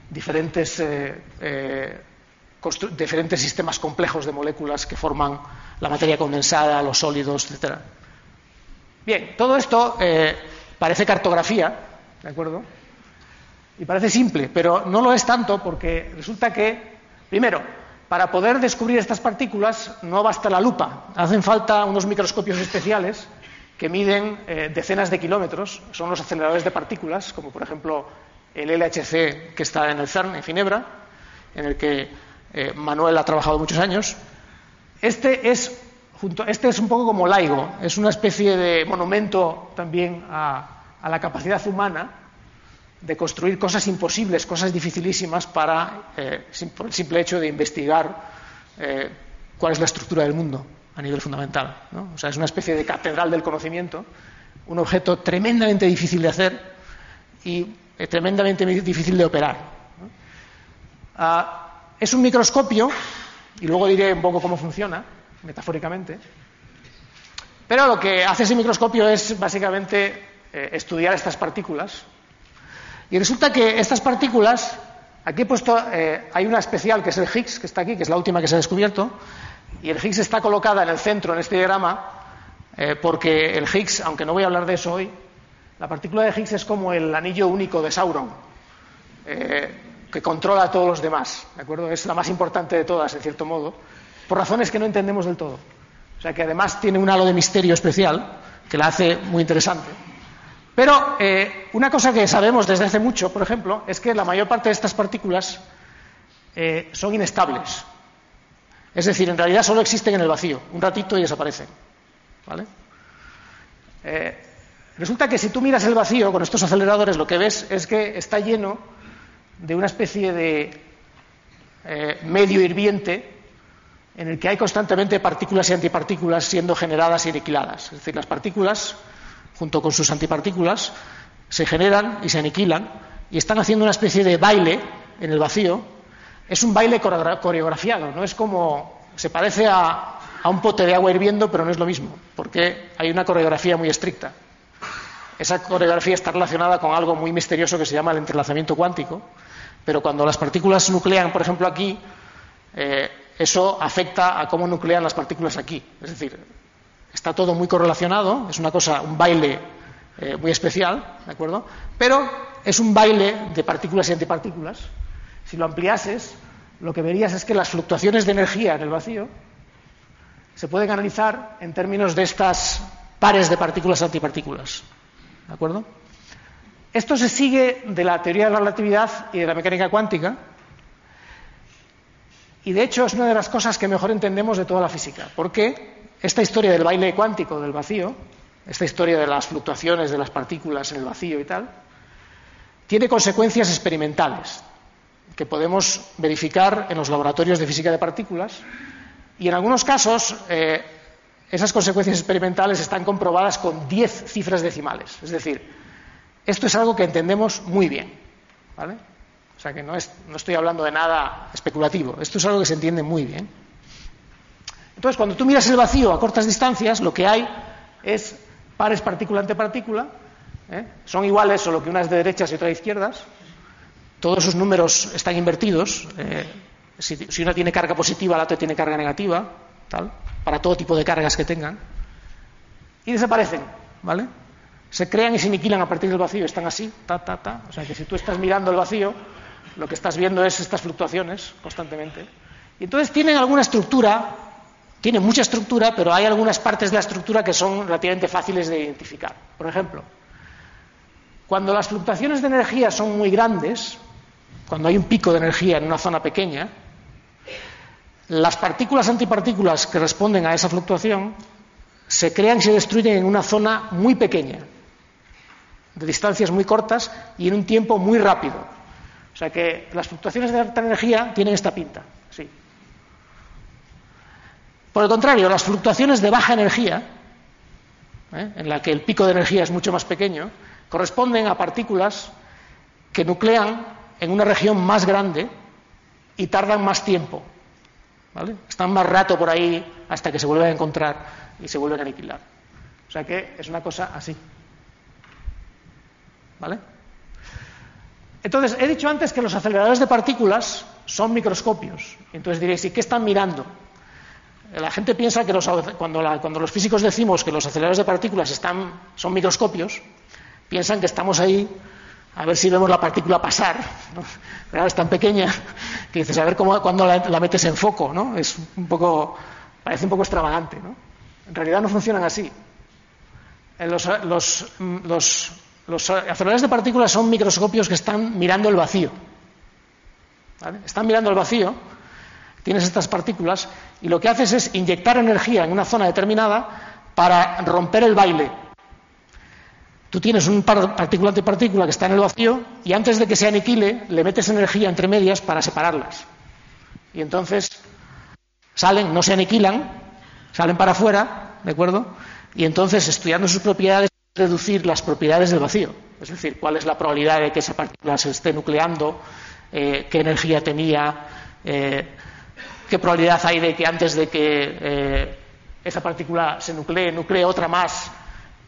diferentes, eh, eh, diferentes sistemas complejos de moléculas que forman la materia condensada, los sólidos, etc. Bien, todo esto eh, parece cartografía, ¿de acuerdo? Y parece simple, pero no lo es tanto porque resulta que, primero, para poder descubrir estas partículas no basta la lupa, hacen falta unos microscopios especiales que miden eh, decenas de kilómetros, son los aceleradores de partículas, como por ejemplo el LHC que está en el CERN, en Ginebra, en el que eh, Manuel ha trabajado muchos años. Este es, junto, este es un poco como LIGO, es una especie de monumento también a, la capacidad humana de construir cosas imposibles, cosas dificilísimas para, eh, el simple hecho de investigar cuál es la estructura del mundo a nivel fundamental. O sea, es una especie de catedral del conocimiento, un objeto tremendamente difícil de hacer y eh, tremendamente difícil de operar. Ah, es un microscopio, y luego diré un poco cómo funciona, metafóricamente, pero lo que hace ese microscopio es básicamente eh, estudiar estas partículas. Y resulta que estas partículas, aquí he puesto, eh, hay una especial que es el Higgs, que está aquí, que es la última que se ha descubierto, y el Higgs está colocada en el centro, en este diagrama, eh, porque el Higgs, aunque no voy a hablar de eso hoy, la partícula de Higgs es como el anillo único de Sauron, eh, que controla a todos los demás, ¿de acuerdo? Es la más importante de todas, en cierto modo, por razones que no entendemos del todo. O sea que además tiene un halo de misterio especial que la hace muy interesante. Pero eh, una cosa que sabemos desde hace mucho, por ejemplo, es que la mayor parte de estas partículas son inestables. Es decir, en realidad solo existen en el vacío, un ratito y desaparecen. Eh, resulta que si tú miras el vacío con estos aceleradores, lo que ves es que está lleno de una especie de eh, medio hirviente en el que hay constantemente partículas y antipartículas siendo generadas y aniquiladas. Es decir, las partículas, junto con sus antipartículas, se generan y se aniquilan y están haciendo una especie de baile en el vacío es un baile coreografiado, no es como. se parece a, un pote de agua hirviendo, pero no es lo mismo, porque hay una coreografía muy estricta. Esa coreografía está relacionada con algo muy misterioso que se llama el entrelazamiento cuántico, pero cuando las partículas nuclean, por ejemplo, aquí, eh, eso afecta a cómo nuclean las partículas aquí. Es decir, está todo muy correlacionado, es una cosa, un baile eh, muy especial, ¿de acuerdo? Pero es un baile de partículas y antipartículas si lo ampliases, lo que verías es que las fluctuaciones de energía en el vacío se pueden analizar en términos de estas pares de partículas antipartículas. ¿De acuerdo? Esto se sigue de la teoría de la relatividad y de la mecánica cuántica, y de hecho es una de las cosas que mejor entendemos de toda la física, porque esta historia del baile cuántico del vacío, esta historia de las fluctuaciones de las partículas en el vacío y tal, tiene consecuencias experimentales que podemos verificar en los laboratorios de física de partículas y en algunos casos eh, esas consecuencias experimentales están comprobadas con 10 cifras decimales. Es decir, esto es algo que entendemos muy bien. ¿vale? O sea que no, no estoy hablando de nada especulativo, esto es algo que se entiende muy bien. Entonces, cuando tú miras el vacío a cortas distancias, lo que hay es pares partícula ante partícula, ¿eh? son iguales, solo que una es de derechas y otra de izquierdas, todos esos números están invertidos. Eh, si, una tiene carga positiva, la otra tiene carga negativa, tal, para todo tipo de cargas que tengan. Y desaparecen, ¿vale? Se crean y se aniquilan a partir del vacío, están así, ta, ta, ta. O sea que si tú estás mirando el vacío, lo que estás viendo es estas fluctuaciones constantemente. Y entonces tienen alguna estructura, tienen mucha estructura, pero hay algunas partes de la estructura que son relativamente fáciles de identificar. Por ejemplo, cuando las fluctuaciones de energía son muy grandes, cuando hay un pico de energía en una zona pequeña, las partículas antipartículas que responden a esa fluctuación se crean y se destruyen en una zona muy pequeña, de distancias muy cortas y en un tiempo muy rápido. O sea que las fluctuaciones de alta energía tienen esta pinta. Por el contrario, las fluctuaciones de baja energía, ¿eh? en la que el pico de energía es mucho más pequeño, corresponden a partículas que nuclean en una región más grande y tardan más tiempo. ¿vale? Están más rato por ahí hasta que se vuelven a encontrar y se vuelven a aniquilar. O sea que es una cosa así. ¿Vale? Entonces, he dicho antes que los aceleradores de partículas son microscopios. Entonces diréis, ¿y qué están mirando? La gente piensa que cuando, los físicos decimos que los aceleradores de partículas están, son microscopios, piensan que estamos ahí a ver si vemos la partícula pasar. Es tan pequeña que dices, a ver cómo, cuándo la, metes en foco. ¿no? Es un poco, parece un poco extravagante. ¿no? En realidad no funcionan así. Los, los, los, aceleradores de partículas son microscopios que están mirando el vacío. Están mirando el vacío, tienes estas partículas, y lo que haces es inyectar energía en una zona determinada para romper el baile. Tú tienes un partícula antipartícula que está en el vacío y antes de que se aniquile le metes energía entre medias para separarlas. Y entonces salen, no se aniquilan, salen para afuera, ¿de acuerdo? Y entonces estudiando sus propiedades reducir las propiedades del vacío, es decir, cuál es la probabilidad de que esa partícula se esté nucleando, eh, qué energía tenía, eh, qué probabilidad hay de que antes de que eh, esa partícula se nuclee, nuclee otra más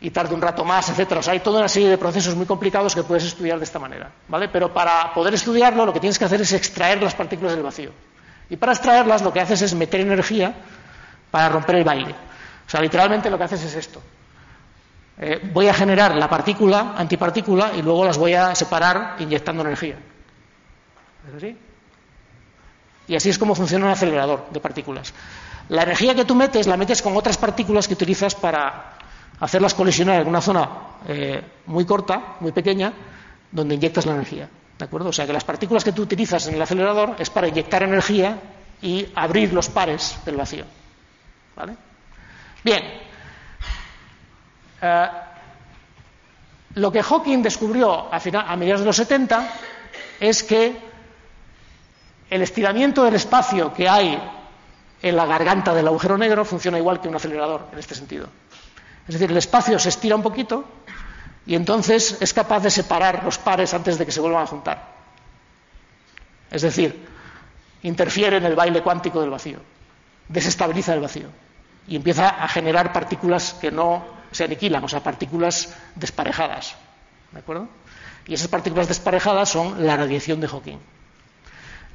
y tarde un rato más, etcétera. O sea, hay toda una serie de procesos muy complicados que puedes estudiar de esta manera, ¿vale? Pero para poder estudiarlo, lo que tienes que hacer es extraer las partículas del vacío. Y para extraerlas, lo que haces es meter energía para romper el baile. O sea, literalmente lo que haces es esto. Eh, voy a generar la partícula, antipartícula, y luego las voy a separar inyectando energía. ¿Es así? Y así es como funciona un acelerador de partículas. La energía que tú metes la metes con otras partículas que utilizas para hacerlas colisionar en una zona eh, muy corta, muy pequeña, donde inyectas la energía. ¿De acuerdo? O sea que las partículas que tú utilizas en el acelerador es para inyectar energía y abrir los pares del vacío. ¿Vale? Bien. Eh, lo que Hawking descubrió a, a mediados de los 70 es que el estiramiento del espacio que hay en la garganta del agujero negro funciona igual que un acelerador en este sentido. Es decir, el espacio se estira un poquito y entonces es capaz de separar los pares antes de que se vuelvan a juntar. Es decir, interfiere en el baile cuántico del vacío, desestabiliza el vacío y empieza a generar partículas que no se aniquilan, o sea, partículas desparejadas. ¿De acuerdo? Y esas partículas desparejadas son la radiación de Hawking.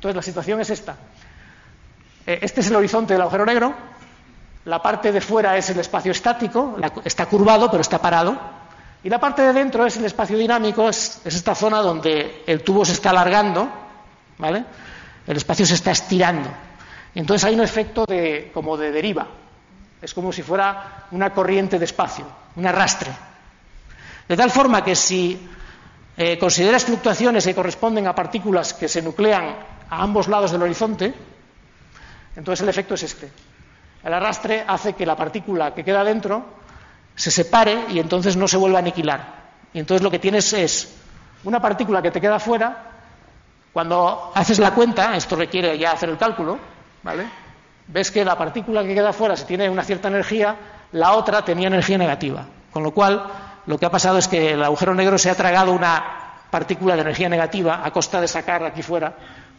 Entonces, la situación es esta. Eh, este es el horizonte del agujero negro, la parte de fuera es el espacio estático, está curvado pero está parado. Y la parte de dentro es el espacio dinámico, es, esta zona donde el tubo se está alargando, ¿vale? El espacio se está estirando. Entonces hay un efecto de, como de deriva. Es como si fuera una corriente de espacio, un arrastre. De tal forma que si eh, consideras fluctuaciones que corresponden a partículas que se nuclean a ambos lados del horizonte, entonces el efecto es este. El arrastre hace que la partícula que queda dentro se separe y entonces no se vuelva a aniquilar. Y entonces lo que tienes es una partícula que te queda fuera. Cuando haces la cuenta, esto requiere ya hacer el cálculo, ¿vale? Ves que la partícula que queda fuera, si tiene una cierta energía, la otra tenía energía negativa. Con lo cual, lo que ha pasado es que el agujero negro se ha tragado una partícula de energía negativa a costa de sacar aquí fuera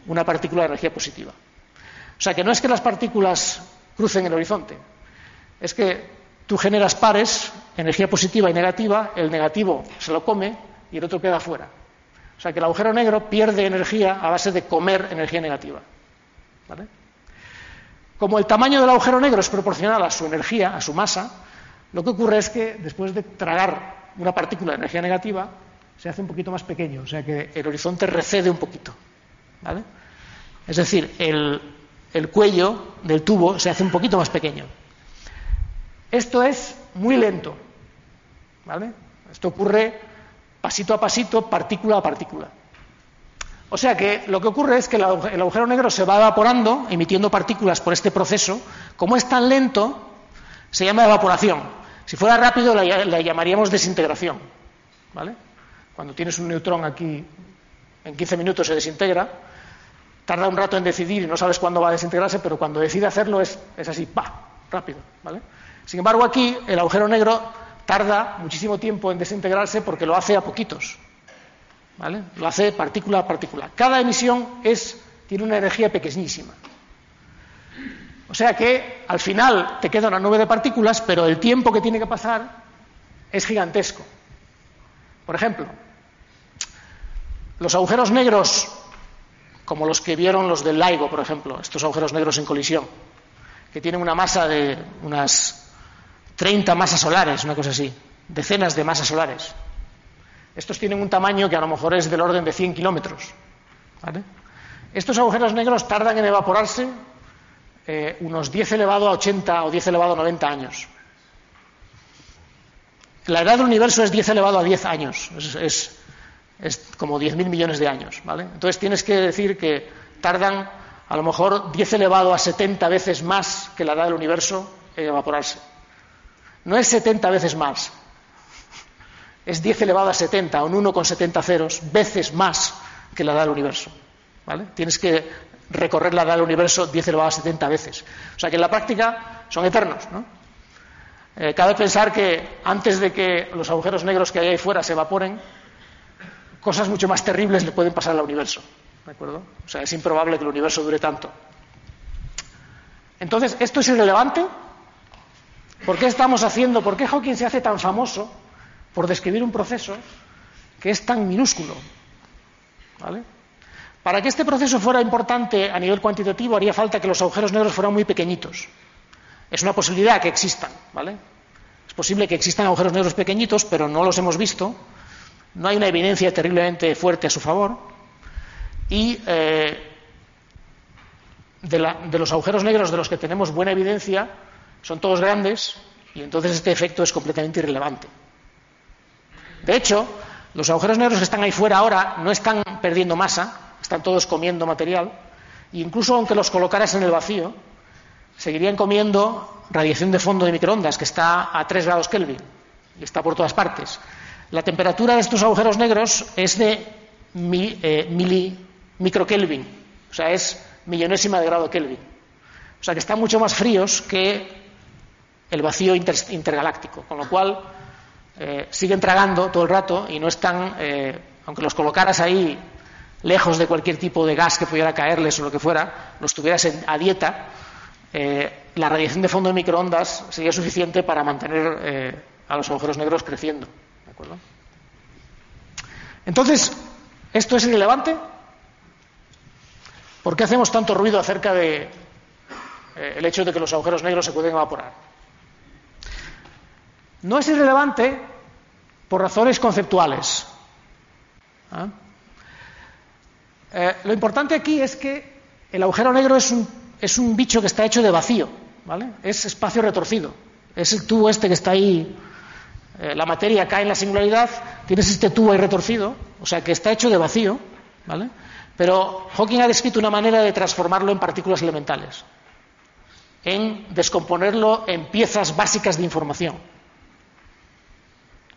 una partícula de energía positiva. O sea que no es que las partículas crucen el horizonte. Es que tú generas pares, energía positiva y negativa, el negativo se lo come y el otro queda fuera. O sea que el agujero negro pierde energía a base de comer energía negativa. Como el tamaño del agujero negro es proporcional a su energía, a su masa, lo que ocurre es que después de tragar una partícula de energía negativa, se hace un poquito más pequeño, o sea que el horizonte recede un poquito. Es decir, el, el cuello del tubo se hace un poquito más pequeño. Esto es muy lento. ¿Vale? Esto ocurre pasito a pasito, partícula a partícula. O sea que lo que ocurre es que el agujero negro se va evaporando, emitiendo partículas por este proceso. Como es tan lento, se llama evaporación. Si fuera rápido, la, llamaríamos desintegración. ¿Vale? Cuando tienes un neutrón aquí, en 15 minutos se desintegra, tarda un rato en decidir y no sabes cuándo va a desintegrarse, pero cuando decide hacerlo es, así, ¡pa! rápido. ¿vale? Sin embargo, aquí el agujero negro tarda muchísimo tiempo en desintegrarse porque lo hace a poquitos. ¿vale? Lo hace partícula a partícula. Cada emisión es, tiene una energía pequeñísima. O sea que al final te queda una nube de partículas, pero el tiempo que tiene que pasar es gigantesco. Por ejemplo, Los agujeros negros, como los que vieron los del LIGO, por ejemplo, estos agujeros negros en colisión, que tienen una masa de unas 30 masas solares, una cosa así, decenas de masas solares. Estos tienen un tamaño que a lo mejor es del orden de 100 kilómetros. Estos agujeros negros tardan en evaporarse eh, unos 10 elevado a 80 o 10 elevado a 90 años. La edad del universo es 10 elevado a 10 años, es, como 10.000 millones de años. ¿vale? Entonces tienes que decir que tardan a lo mejor 10 elevado a 70 veces más que la edad del universo en evaporarse. No es 70 veces más, es 10 elevado a 70, un 1 con 70 ceros, veces más que la edad del universo. ¿vale? Tienes que recorrer la edad del universo 10 elevado a 70 veces. O sea que en la práctica son eternos. ¿no? Eh, cabe pensar que antes de que los agujeros negros que hay ahí fuera se evaporen, cosas mucho más terribles le pueden pasar al universo. ¿De acuerdo? O sea, es improbable que el universo dure tanto. Entonces, ¿esto es irrelevante? ¿Por qué estamos haciendo, por qué Hawking se hace tan famoso por describir un proceso que es tan minúsculo? ¿Vale? Para que este proceso fuera importante a nivel cuantitativo haría falta que los agujeros negros fueran muy pequeñitos. Es una posibilidad que existan, ¿vale? Es posible que existan agujeros negros pequeñitos, pero no los hemos visto. No hay una evidencia terriblemente fuerte a su favor. Y eh, de, de los agujeros negros de los que tenemos buena evidencia son todos grandes y entonces este efecto es completamente irrelevante. De hecho, los agujeros negros que están ahí fuera ahora no están perdiendo masa, están todos comiendo material, e incluso aunque los colocaras en el vacío, seguirían comiendo radiación de fondo de microondas, que está a 3 grados Kelvin y está por todas partes. La temperatura de estos agujeros negros es de mi, eh, mili, microkelvin, o sea, es millonésima de grado Kelvin. O sea, que están mucho más fríos que el vacío inter, intergaláctico, con lo cual eh, siguen tragando todo el rato y no están, eh, aunque los colocaras ahí lejos de cualquier tipo de gas que pudiera caerles o lo que fuera, los tuvieras a dieta, la radiación de fondo de microondas sería suficiente para mantener a los agujeros negros creciendo. ¿De acuerdo? Entonces, ¿esto es irrelevante? ¿Por qué hacemos tanto ruido acerca de eh, el hecho de que los agujeros negros se pueden evaporar? No es irrelevante por razones conceptuales. ¿Ah? Eh, lo importante aquí es que el agujero negro es un, es un, bicho que está hecho de vacío, ¿vale? Es espacio retorcido. Es el tubo este que está ahí, eh, la materia cae en la singularidad, tienes este tubo ahí retorcido, o sea que está hecho de vacío, ¿vale? Pero Hawking ha descrito una manera de transformarlo en partículas elementales, en descomponerlo en piezas básicas de información,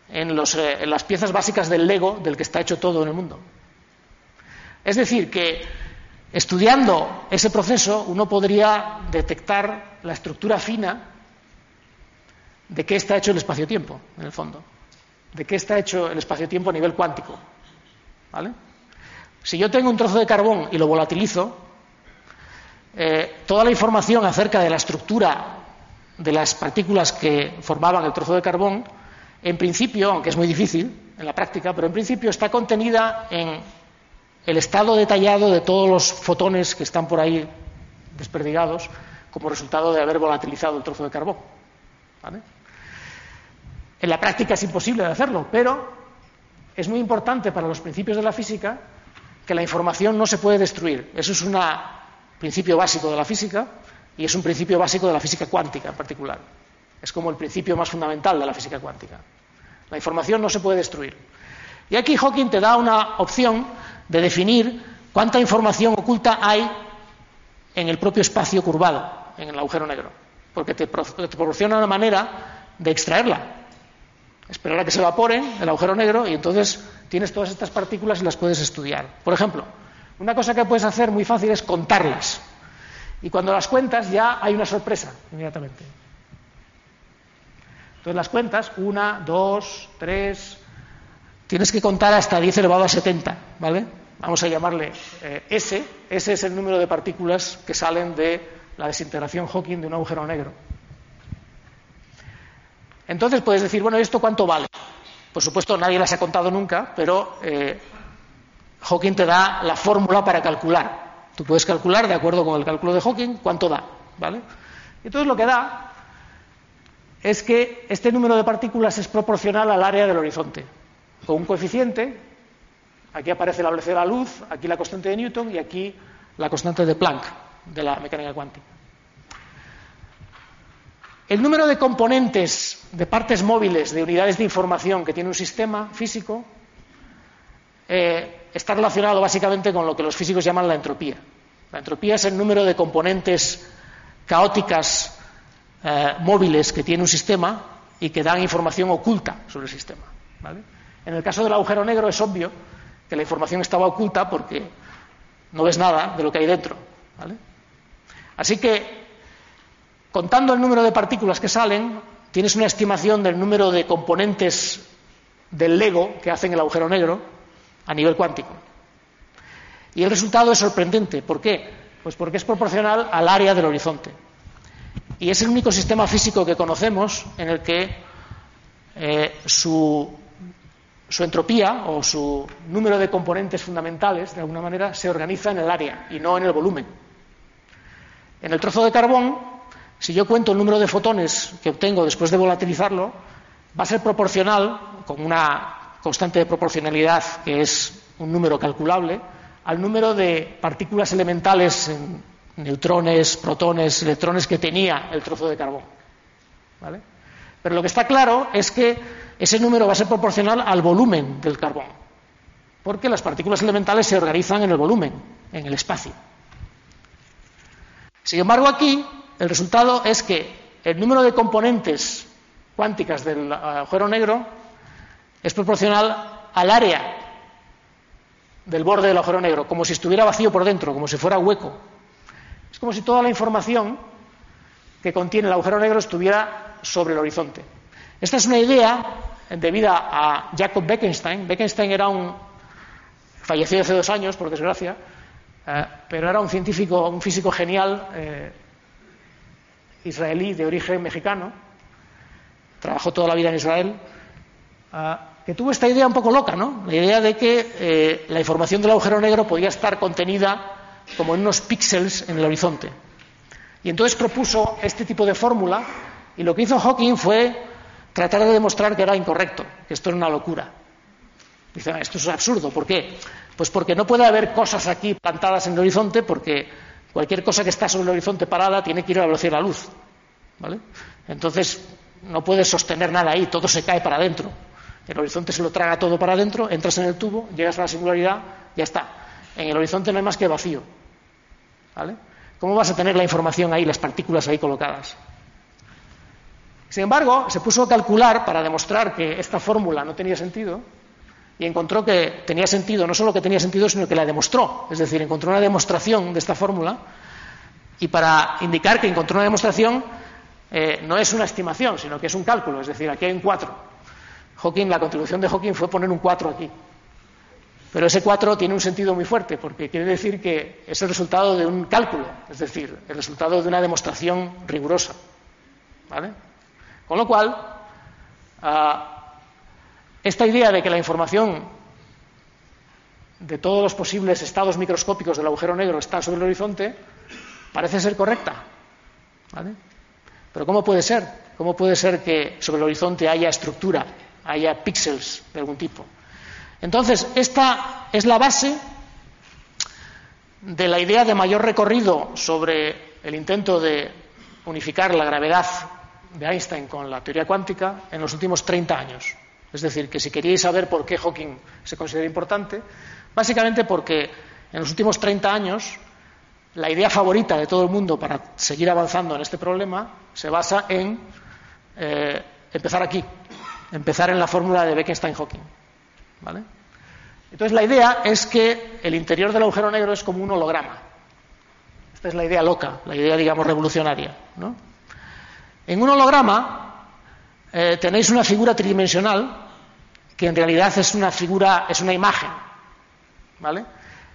en, los, eh, en las piezas básicas del Lego del que está hecho todo en el mundo. Es decir, que estudiando ese proceso uno podría detectar la estructura fina de qué está hecho el espacio-tiempo, en el fondo, de qué está hecho el espacio-tiempo a nivel cuántico. ¿Vale? Si yo tengo un trozo de carbón y lo volatilizo, eh, toda la información acerca de la estructura de las partículas que formaban el trozo de carbón, en principio, aunque es muy difícil en la práctica, pero en principio está contenida en el estado detallado de todos los fotones que están por ahí desperdigados como resultado de haber volatilizado el trozo de carbón. ¿vale? En la práctica es imposible de hacerlo, pero es muy importante para los principios de la física que la información no se puede destruir. Eso es un principio básico de la física y es un principio básico de la física cuántica en particular. Es como el principio más fundamental de la física cuántica. La información no se puede destruir. Y aquí Hawking te da una opción de definir cuánta información oculta hay en el propio espacio curvado, en el agujero negro, porque te, proporciona una manera de extraerla. Esperar a que se evaporen el agujero negro y entonces tienes todas estas partículas y las puedes estudiar. Por ejemplo, una cosa que puedes hacer muy fácil es contarlas. Y cuando las cuentas ya hay una sorpresa inmediatamente. Entonces las cuentas, una, dos, tres, tienes que contar hasta 10 elevado a 70, ¿vale? vamos a llamarle eh, S, S es el número de partículas que salen de la desintegración Hawking de un agujero negro. Entonces puedes decir, bueno, ¿esto cuánto vale? Por supuesto, nadie las ha contado nunca, pero eh, Hawking te da la fórmula para calcular. Tú puedes calcular, de acuerdo con el cálculo de Hawking, cuánto da. ¿vale? Entonces lo que da es que este número de partículas es proporcional al área del horizonte, con un coeficiente, aquí aparece la velocidad de la luz, aquí la constante de Newton y aquí la constante de Planck de la mecánica cuántica. El número de componentes de partes móviles de unidades de información que tiene un sistema físico eh, está relacionado básicamente con lo que los físicos llaman la entropía. La entropía es el número de componentes caóticas eh, móviles que tiene un sistema y que dan información oculta sobre el sistema. En el caso del agujero negro es obvio que la información estaba oculta porque no ves nada de lo que hay dentro. Así que, contando el número de partículas que salen, tienes una estimación del número de componentes del Lego que hacen el agujero negro a nivel cuántico. Y el resultado es sorprendente. ¿Por qué? Pues porque es proporcional al área del horizonte. Y es el único sistema físico que conocemos en el que eh, su, su, entropía o su número de componentes fundamentales, de alguna manera, se organiza en el área y no en el volumen. En el trozo de carbón, si yo cuento el número de fotones que obtengo después de volatilizarlo, va a ser proporcional, con una constante de proporcionalidad que es un número calculable, al número de partículas elementales en neutrones, protones, electrones que tenía el trozo de carbón. ¿Vale? Pero lo que está claro es que ese número va a ser proporcional al volumen del carbón, porque las partículas elementales se organizan en el volumen, en el espacio. Sin embargo, aquí el resultado es que el número de componentes cuánticas del agujero negro es proporcional al área del borde del agujero negro, como si estuviera vacío por dentro, como si fuera hueco. Es como si toda la información que contiene el agujero negro estuviera sobre el horizonte. Esta es una idea debida a Jacob Bekenstein. Bekenstein era un fallecido hace dos años, por desgracia, eh, pero era un científico, un físico genial eh, israelí de origen mexicano. Trabajó toda la vida en Israel. Eh, que tuvo esta idea un poco loca, ¿no? La idea de que la información del agujero negro podía estar contenida como en unos píxeles en el horizonte. Y entonces propuso este tipo de fórmula y lo que hizo Hawking fue tratar de demostrar que era incorrecto, que esto era una locura. Dice, esto es absurdo, ¿por qué? Pues porque no puede haber cosas aquí plantadas en el horizonte porque cualquier cosa que está sobre el horizonte parada tiene que ir a la velocidad de la luz. ¿vale? Entonces no puedes sostener nada ahí, todo se cae para adentro. El horizonte se lo traga todo para adentro, entras en el tubo, llegas a la singularidad, ya está. En el horizonte no hay más que vacío. ¿Cómo vas a tener la información ahí, las partículas ahí colocadas? Sin embargo, se puso a calcular para demostrar que esta fórmula no tenía sentido y encontró que tenía sentido, no solo que tenía sentido, sino que la demostró. Es decir, encontró una demostración de esta fórmula y para indicar que encontró una demostración eh, no es una estimación, sino que es un cálculo. Es decir, aquí hay un 4. Hawking, la contribución de Hawking fue poner un 4 aquí. Pero ese 4 tiene un sentido muy fuerte, porque quiere decir que es el resultado de un cálculo, es decir, el resultado de una demostración rigurosa. ¿Vale? Con lo cual, ah, esta idea de que la información de todos los posibles estados microscópicos del agujero negro está sobre el horizonte parece ser correcta. ¿Vale? Pero ¿cómo puede ser? ¿Cómo puede ser que sobre el horizonte haya estructura, haya píxeles de algún tipo? Entonces, esta es la base de la idea de mayor recorrido sobre el intento de unificar la gravedad de Einstein con la teoría cuántica en los últimos 30 años. Es decir, que si queríais saber por qué Hawking se considera importante, básicamente porque en los últimos 30 años la idea favorita de todo el mundo para seguir avanzando en este problema se basa en eh, empezar aquí, empezar en la fórmula de Bekenstein-Hawking. ¿Vale? Entonces la idea es que el interior del agujero negro es como un holograma. Esta es la idea loca, la idea, digamos, revolucionaria. ¿no? En un holograma eh, tenéis una figura tridimensional que en realidad es una figura, es una imagen.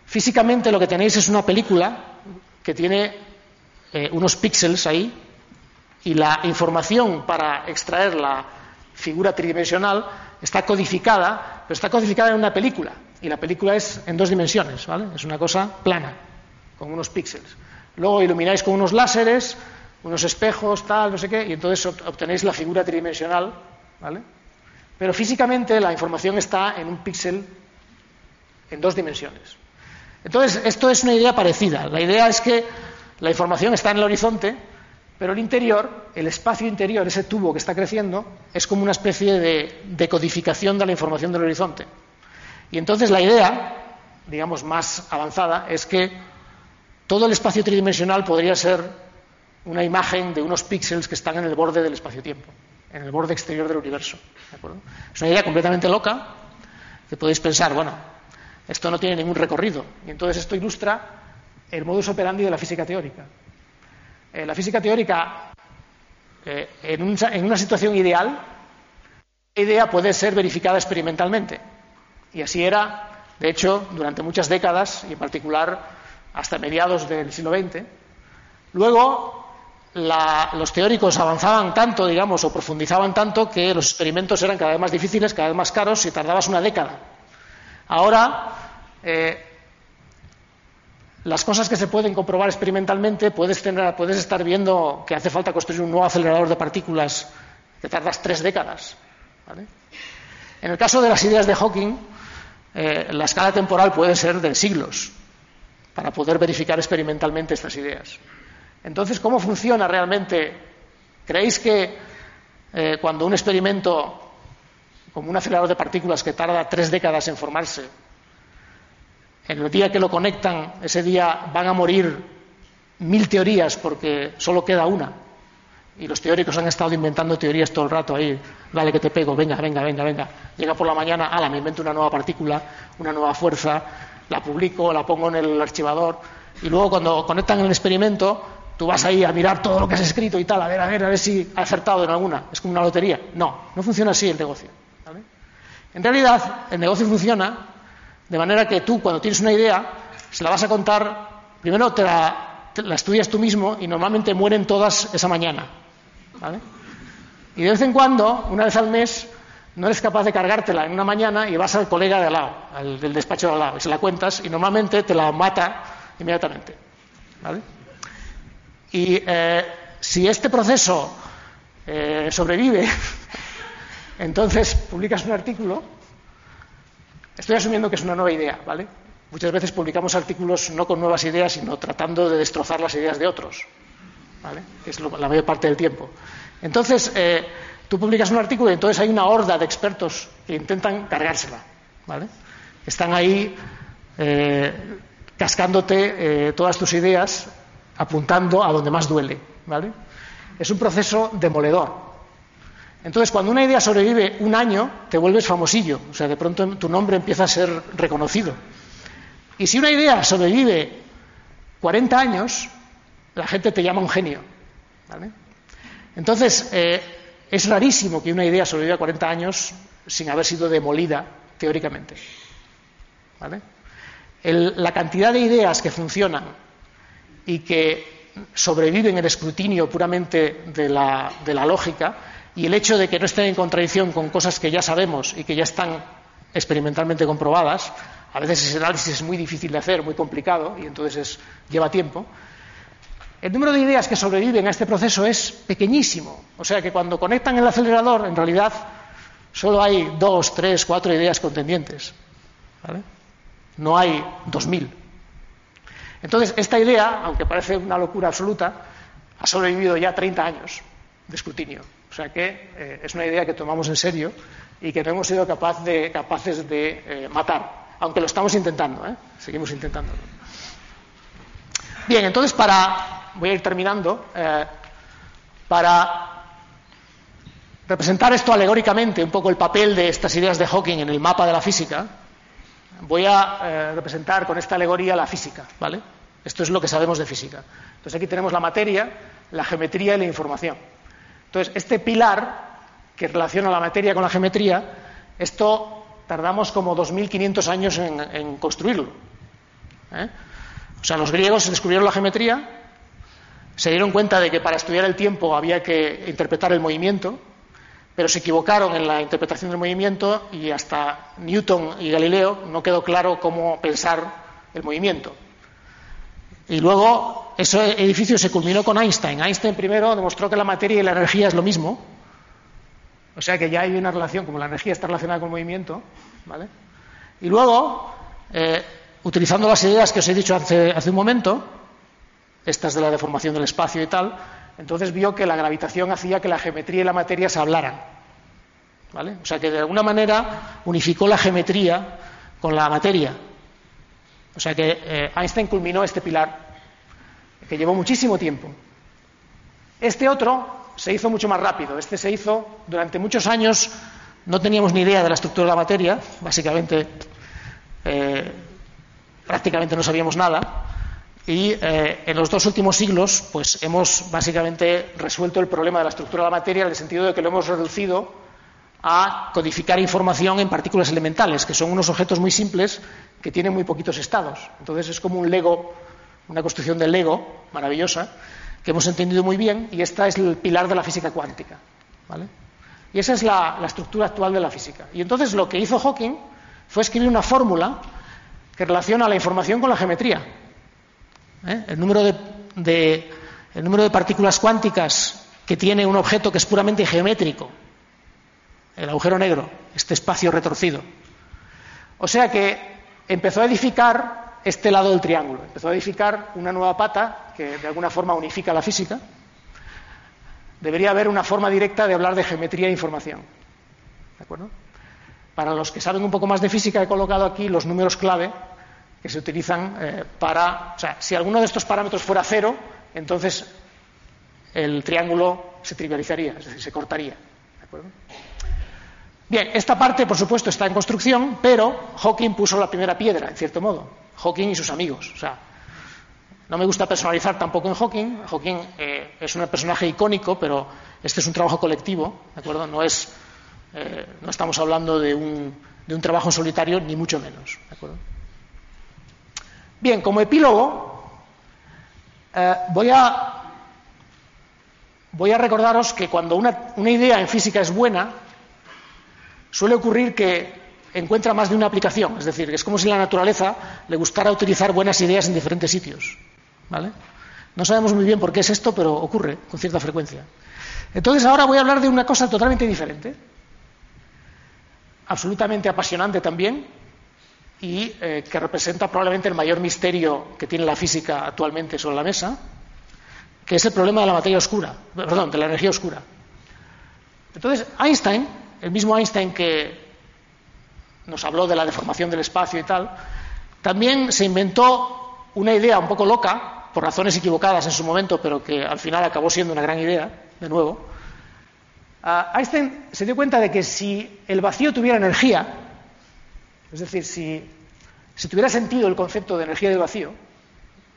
Físicamente lo que tenéis es una película que tiene eh, unos píxeles ahí y la información para extraer la figura tridimensional está codificada, pero está codificada en una película. y la película es en dos dimensiones, ¿vale? Es una cosa plana, con unos píxeles. Luego ilumináis con unos láseres, unos espejos, tal, no sé qué, y entonces obtenéis la figura tridimensional, ¿vale? Pero físicamente la información está en un píxel en dos dimensiones. Entonces, esto es una idea parecida. La idea es que la información está en el horizonte, pero el interior, el espacio interior, ese tubo que está creciendo, es como una especie de decodificación de la información del horizonte. Y entonces la idea, digamos, más avanzada, es que todo el espacio tridimensional podría ser una imagen de unos píxeles que están en el borde del espacio-tiempo, en el borde exterior del universo. Es una idea completamente loca que podéis pensar, bueno, esto no tiene ningún recorrido. Y entonces esto ilustra el modus operandi de la física teórica. Eh, la física teórica, eh, en, en una situación ideal, la idea puede ser verificada experimentalmente. Y así era, de hecho, durante muchas décadas, y en particular hasta mediados del siglo XX. Luego, los teóricos avanzaban tanto, digamos, o profundizaban tanto que los experimentos eran cada vez más difíciles, cada vez más caros y tardabas una década. Ahora, eh, las cosas que se pueden comprobar experimentalmente, puedes, tener, puedes estar viendo que hace falta construir un nuevo acelerador de partículas que tardas tres décadas. En el caso de las ideas de Hawking, eh, la escala temporal puede ser de siglos para poder verificar experimentalmente estas ideas. Entonces, ¿cómo funciona realmente? ¿Creéis que eh, cuando un experimento, como un acelerador de partículas que tarda tres décadas en formarse, en el día que lo conectan, ese día van a morir mil teorías porque solo queda una? Y los teóricos han estado inventando teorías todo el rato ahí. Dale que te pego, venga, venga, venga, venga. Llega por la mañana, ala, me invento una nueva partícula, una nueva fuerza, la publico, la pongo en el archivador. Y luego cuando conectan el experimento, tú vas ahí a mirar todo lo que has escrito y tal, a ver, a ver, a ver si ha acertado en alguna. Es como una lotería. No, no funciona así el negocio. En realidad, el negocio funciona de manera que tú, cuando tienes una idea, se la vas a contar, primero te la, estudias tú mismo y normalmente mueren todas esa mañana. Y de vez en cuando, una vez al mes, no eres capaz de cargártela en una mañana y vas al colega de al lado, al del despacho de al lado, y se la cuentas y normalmente te la mata inmediatamente. Y eh, si este proceso eh, sobrevive, (laughs) entonces publicas un artículo. Estoy asumiendo que es una nueva idea, ¿vale? Muchas veces publicamos artículos no con nuevas ideas, sino tratando de destrozar las ideas de otros. ¿vale? es la mayor parte del tiempo. Entonces, eh, tú publicas un artículo y entonces hay una horda de expertos que intentan cargársela. ¿vale? Están ahí eh, cascándote todas tus ideas, apuntando a donde más duele. ¿vale? Es un proceso demoledor. Entonces, cuando una idea sobrevive un año, te vuelves famosillo. O sea, de pronto tu nombre empieza a ser reconocido. Y si una idea sobrevive 40 años, la gente te llama un genio. Entonces, eh, es rarísimo que una idea sobreviva 40 años sin haber sido demolida teóricamente. la cantidad de ideas que funcionan y que sobreviven el escrutinio puramente de la, de la lógica y el hecho de que no estén en contradicción con cosas que ya sabemos y que ya están experimentalmente comprobadas, a veces ese análisis es muy difícil de hacer, muy complicado y entonces lleva tiempo, el número de ideas que sobreviven a este proceso es pequeñísimo. O sea que cuando conectan el acelerador, en realidad solo hay dos, tres, cuatro ideas contendientes. No hay dos mil. Entonces, esta idea, aunque parece una locura absoluta, ha sobrevivido ya 30 años de escrutinio. O sea que eh, es una idea que tomamos en serio y que no hemos sido capaces de eh, matar, aunque lo estamos intentando, ¿eh? seguimos intentándolo. Bien, entonces para voy a ir terminando, para representar esto alegóricamente, un poco el papel de estas ideas de Hawking en el mapa de la física, voy a representar con esta alegoría la física, ¿vale? Esto es lo que sabemos de física. Entonces aquí tenemos la materia, la geometría y la información. Entonces, este pilar que relaciona la materia con la geometría, esto tardamos como 2.500 años en, construirlo. ¿eh? O sea, los griegos descubrieron la geometría se dieron cuenta de que para estudiar el tiempo había que interpretar el movimiento, pero se equivocaron en la interpretación del movimiento y hasta Newton y Galileo no quedó claro cómo pensar el movimiento. Y luego ese edificio se culminó con Einstein. Einstein primero demostró que la materia y la energía es lo mismo. O sea que ya hay una relación, como la energía está relacionada con el movimiento. ¿vale? Y luego, eh, utilizando las ideas que os he dicho hace, hace un momento, estas de la deformación del espacio y tal, entonces vio que la gravitación hacía que la geometría y la materia se hablaran. ¿Vale? O sea que de alguna manera unificó la geometría con la materia. O sea que eh, Einstein culminó este pilar, que llevó muchísimo tiempo. Este otro se hizo mucho más rápido. Este se hizo durante muchos años, no teníamos ni idea de la estructura de la materia, básicamente eh, prácticamente no sabíamos nada. Y eh, en los dos últimos siglos, pues hemos básicamente resuelto el problema de la estructura de la materia en el sentido de que lo hemos reducido a codificar información en partículas elementales, que son unos objetos muy simples que tienen muy poquitos estados. Entonces es como un Lego, una construcción de Lego maravillosa, que hemos entendido muy bien, y esta es el pilar de la física cuántica. ¿vale? Y esa es la, estructura actual de la física. Y entonces lo que hizo Hawking fue escribir una fórmula que relaciona la información con la geometría. ¿eh? El, número de, el número de partículas cuánticas que tiene un objeto que es puramente geométrico, el agujero negro, este espacio retorcido. O sea que empezó a edificar este lado del triángulo, empezó a edificar una nueva pata que de alguna forma unifica la física. Debería haber una forma directa de hablar de geometría e información. ¿De acuerdo? Para los que saben un poco más de física, he colocado aquí los números clave que se utilizan eh, para. O sea, si alguno de estos parámetros fuera cero, entonces el triángulo se trivializaría, es decir, se cortaría. ¿De acuerdo? Bien, esta parte, por supuesto, está en construcción, pero Hawking puso la primera piedra, en cierto modo. Hawking y sus amigos. O sea, no me gusta personalizar tampoco en Hawking. Hawking eh, es un personaje icónico, pero este es un trabajo colectivo, ¿de acuerdo? No es, eh, no estamos hablando de un, de un, trabajo solitario, ni mucho menos, ¿de acuerdo? Bien, como epílogo, eh, voy a voy a recordaros que cuando una, una idea en física es buena, suele ocurrir que encuentra más de una aplicación, es decir, es como si la naturaleza le gustara utilizar buenas ideas en diferentes sitios. ¿vale? No sabemos muy bien por qué es esto, pero ocurre con cierta frecuencia. Entonces ahora voy a hablar de una cosa totalmente diferente, absolutamente apasionante también, y eh, que representa probablemente el mayor misterio que tiene la física actualmente sobre la mesa, que es el problema de la materia oscura, perdón, de la energía oscura. Entonces, Einstein el mismo Einstein que nos habló de la deformación del espacio y tal, también se inventó una idea un poco loca, por razones equivocadas en su momento, pero que al final acabó siendo una gran idea, de nuevo. Ah, Einstein se dio cuenta de que si el vacío tuviera energía, es decir, si, tuviera sentido el concepto de energía del vacío,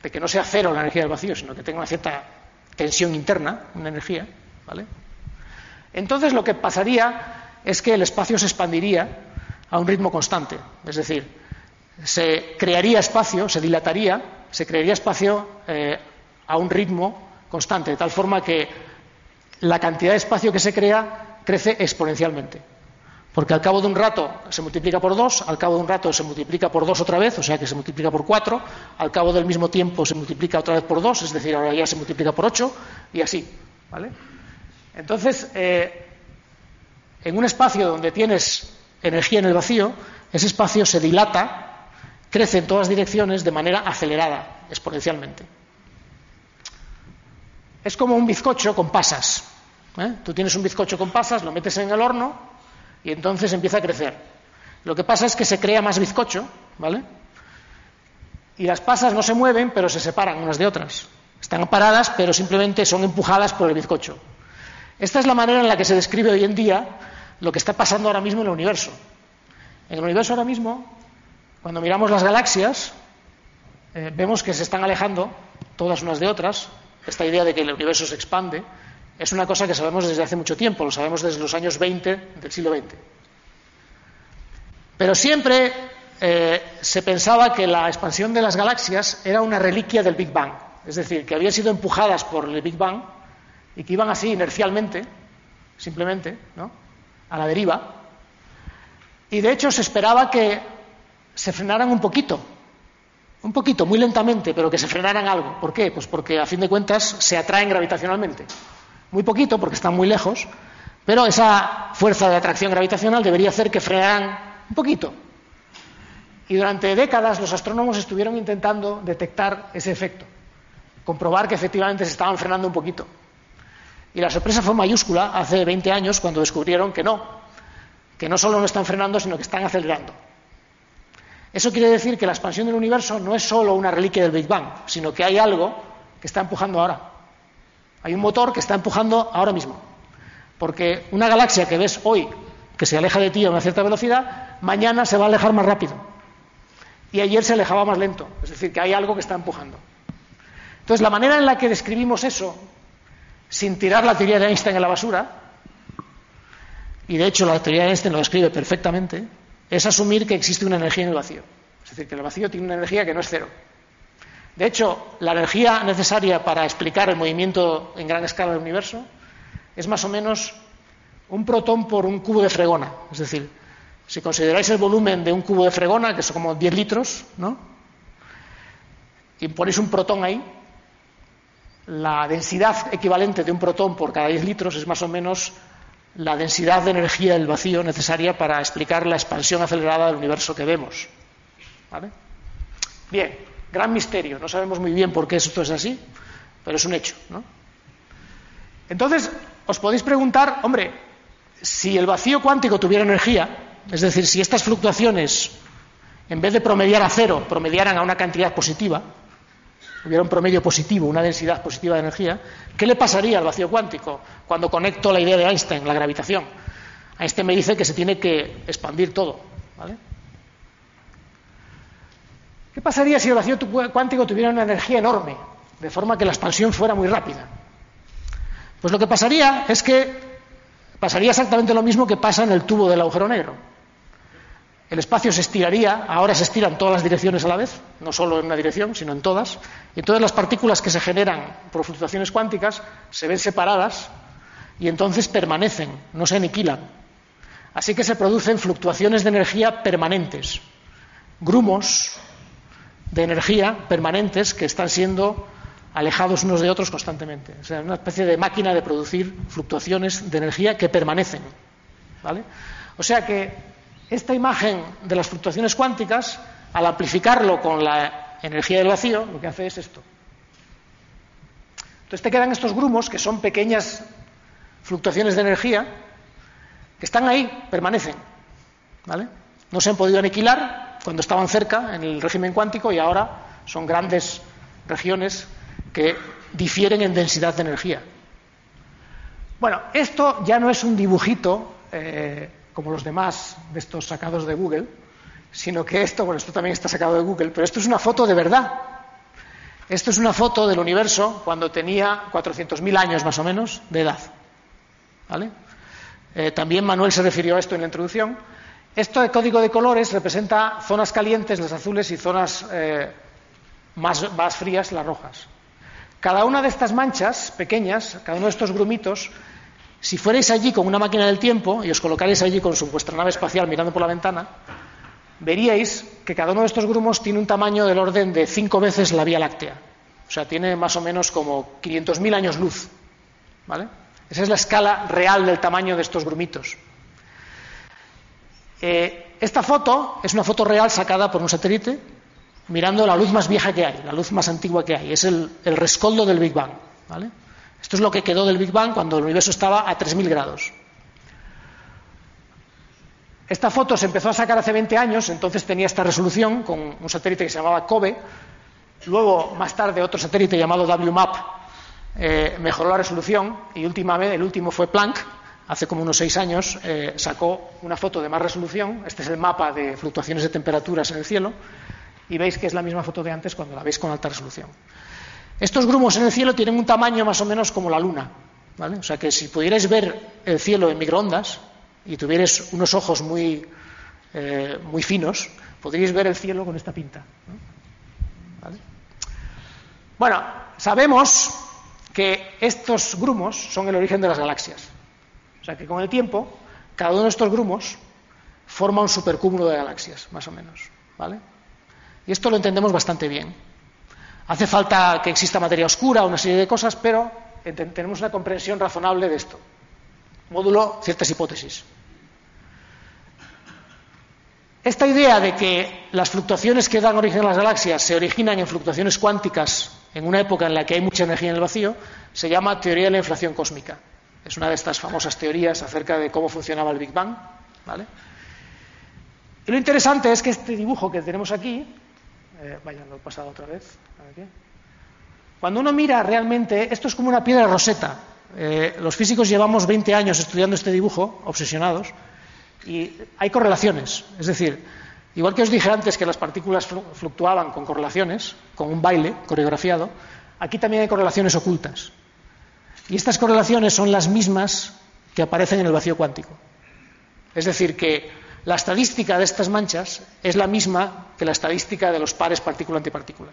de que no sea cero la energía del vacío, sino que tenga una cierta tensión interna, una energía, ¿vale? Entonces lo que pasaría es que el espacio se expandiría a un ritmo constante. Es decir, se crearía espacio, se dilataría, se crearía espacio eh, a un ritmo constante, de tal forma que la cantidad de espacio que se crea crece exponencialmente. Porque al cabo de un rato se multiplica por dos, al cabo de un rato se multiplica por dos otra vez, o sea que se multiplica por cuatro, al cabo del mismo tiempo se multiplica otra vez por dos, es decir, ahora ya se multiplica por ocho, y así. ¿vale? Entonces, eh, en un espacio donde tienes energía en el vacío, ese espacio se dilata, crece en todas direcciones de manera acelerada, exponencialmente. Es como un bizcocho con pasas. ¿eh? Tú tienes un bizcocho con pasas, lo metes en el horno y entonces empieza a crecer. Lo que pasa es que se crea más bizcocho, ¿vale? Y las pasas no se mueven, pero se separan unas de otras. Están paradas, pero simplemente son empujadas por el bizcocho. Esta es la manera en la que se describe hoy en día lo que está pasando ahora mismo en el universo. En el universo ahora mismo, cuando miramos las galaxias, eh, vemos que se están alejando todas unas de otras. Esta idea de que el universo se expande es una cosa que sabemos desde hace mucho tiempo, lo sabemos desde los años 20 del siglo XX. Pero siempre eh, se pensaba que la expansión de las galaxias era una reliquia del Big Bang, es decir, que habían sido empujadas por el Big Bang y que iban así inercialmente, simplemente, ¿no? a la deriva. Y de hecho se esperaba que se frenaran un poquito, un poquito, muy lentamente, pero que se frenaran algo. ¿Por qué? Pues porque a fin de cuentas se atraen gravitacionalmente. Muy poquito, porque están muy lejos, pero esa fuerza de atracción gravitacional debería hacer que frenaran un poquito. Y durante décadas los astrónomos estuvieron intentando detectar ese efecto, comprobar que efectivamente se estaban frenando un poquito. Y la sorpresa fue mayúscula hace 20 años cuando descubrieron que no, que no solo no están frenando, sino que están acelerando. Eso quiere decir que la expansión del universo no es solo una reliquia del Big Bang, sino que hay algo que está empujando ahora. Hay un motor que está empujando ahora mismo. Porque una galaxia que ves hoy, que se aleja de ti a una cierta velocidad, mañana se va a alejar más rápido. Y ayer se alejaba más lento. Es decir, que hay algo que está empujando. Entonces, la manera en la que describimos eso, sin tirar la teoría de Einstein en la basura, y de hecho la teoría de Einstein lo describe perfectamente, es asumir que existe una energía en el vacío. Es decir, que el vacío tiene una energía que no es cero. De hecho, la energía necesaria para explicar el movimiento en gran escala del universo es más o menos un protón por un cubo de fregona. Es decir, si consideráis el volumen de un cubo de fregona, que son como 10 litros, ¿no? Y ponéis un protón ahí, la densidad equivalente de un protón por cada 10 litros es más o menos la densidad de energía del vacío necesaria para explicar la expansión acelerada del universo que vemos. ¿Vale? Bien, gran misterio. No sabemos muy bien por qué esto es así, pero es un hecho. ¿no? Entonces, os podéis preguntar, hombre, si el vacío cuántico tuviera energía, es decir, si estas fluctuaciones, en vez de promediar a cero, promediaran a una cantidad positiva, hubiera un promedio positivo, una densidad positiva de energía, ¿qué le pasaría al vacío cuántico cuando conecto la idea de Einstein, la gravitación? Einstein me dice que se tiene que expandir todo. ¿vale? ¿Qué pasaría si el vacío cuántico tuviera una energía enorme, de forma que la expansión fuera muy rápida? Pues lo que pasaría es que pasaría exactamente lo mismo que pasa en el tubo del agujero negro el espacio se estiraría, ahora se estiran todas las direcciones a la vez, no solo en una dirección, sino en todas, y todas las partículas que se generan por fluctuaciones cuánticas se ven separadas y entonces permanecen, no se aniquilan. Así que se producen fluctuaciones de energía permanentes, grumos de energía permanentes que están siendo alejados unos de otros constantemente. O sea, una especie de máquina de producir fluctuaciones de energía que permanecen. ¿vale? O sea que esta imagen de las fluctuaciones cuánticas, al amplificarlo con la energía del vacío, lo que hace es esto. Entonces te quedan estos grumos, que son pequeñas fluctuaciones de energía, que están ahí, permanecen. ¿vale? No se han podido aniquilar cuando estaban cerca en el régimen cuántico y ahora son grandes regiones que difieren en densidad de energía. Bueno, esto ya no es un dibujito eh, como los demás de estos sacados de Google, sino que esto, bueno, esto también está sacado de Google, pero esto es una foto de verdad. Esto es una foto del universo cuando tenía 400.000 años más o menos de edad. ¿Vale? Eh, también Manuel se refirió a esto en la introducción. Esto de código de colores representa zonas calientes, las azules, y zonas eh, más, más frías, las rojas. Cada una de estas manchas pequeñas, cada uno de estos grumitos, si fuerais allí con una máquina del tiempo y os colocáis allí con su, vuestra nave espacial mirando por la ventana, veríais que cada uno de estos grumos tiene un tamaño del orden de cinco veces la Vía Láctea. O sea, tiene más o menos como 500.000 años luz. ¿Vale? Esa es la escala real del tamaño de estos grumitos. Eh, esta foto es una foto real sacada por un satélite mirando la luz más vieja que hay, la luz más antigua que hay. Es el, el rescoldo del Big Bang. ¿vale? Esto es lo que quedó del Big Bang cuando el universo estaba a 3.000 grados. Esta foto se empezó a sacar hace 20 años, entonces tenía esta resolución con un satélite que se llamaba COBE. Luego, más tarde, otro satélite llamado WMAP eh, mejoró la resolución y últimamente, el último fue Planck, hace como unos seis años, eh, sacó una foto de más resolución. Este es el mapa de fluctuaciones de temperaturas en el cielo y veis que es la misma foto de antes cuando la veis con alta resolución. Estos grumos en el cielo tienen un tamaño más o menos como la luna. ¿vale? O sea que si pudierais ver el cielo en microondas y tuvierais unos ojos muy, eh, muy finos, podríais ver el cielo con esta pinta. ¿Vale? Bueno, sabemos que estos grumos son el origen de las galaxias. O sea que con el tiempo cada uno de estos grumos forma un supercúmulo de galaxias, más o menos. ¿vale? Y esto lo entendemos bastante bien. Hace falta que exista materia oscura, una serie de cosas, pero tenemos una comprensión razonable de esto. Módulo ciertas hipótesis. Esta idea de que las fluctuaciones que dan origen a las galaxias se originan en fluctuaciones cuánticas en una época en la que hay mucha energía en el vacío se llama teoría de la inflación cósmica. Es una de estas famosas teorías acerca de cómo funcionaba el Big Bang. ¿vale? Y lo interesante es que este dibujo que tenemos aquí, eh, vaya, lo he pasado otra vez. Cuando uno mira realmente, esto es como una piedra roseta. Eh, los físicos llevamos 20 años estudiando este dibujo, obsesionados, y hay correlaciones. Es decir, igual que os dije antes que las partículas fluctuaban con correlaciones, con un baile coreografiado, aquí también hay correlaciones ocultas. Y estas correlaciones son las mismas que aparecen en el vacío cuántico. Es decir, que la estadística de estas manchas es la misma que la estadística de los pares partícula-antipartícula.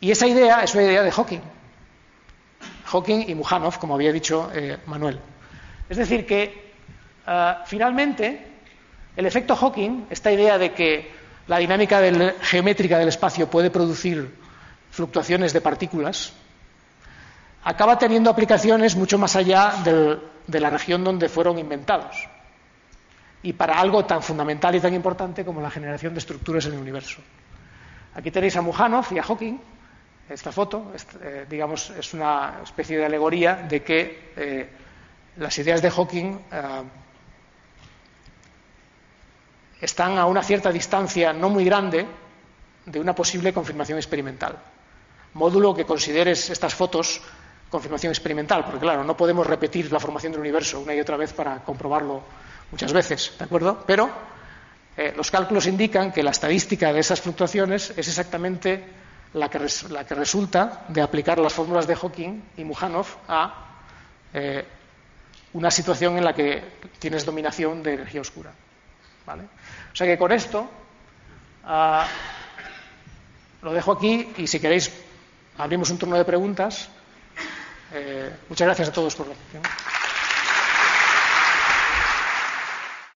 Y esa idea es una idea de Hawking. Hawking y Mujanov, como había dicho eh, Manuel. Es decir, que eh, finalmente el efecto Hawking, esta idea de que la dinámica geométrica del espacio puede producir fluctuaciones de partículas, acaba teniendo aplicaciones mucho más allá de la región donde fueron inventados y para algo tan fundamental y tan importante como la generación de estructuras en el universo. Aquí tenéis a Mujanov y a Hawking. Esta foto, eh, digamos, es una especie de alegoría de que eh, las ideas de Hawking eh, están a una cierta distancia no muy grande de una posible confirmación experimental. Módulo que consideres estas fotos confirmación experimental, porque claro, no podemos repetir la formación del universo una y otra vez para comprobarlo muchas veces, ¿de acuerdo? Pero eh, los cálculos indican que la estadística de esas fluctuaciones es exactamente la que, la que resulta de aplicar las fórmulas de Hawking y Mujanov a eh, una situación en la que tienes dominación de energía oscura. ¿vale? O sea que con esto ah, lo dejo aquí y si queréis abrimos un turno de preguntas. Eh, muchas gracias a todos por la atención.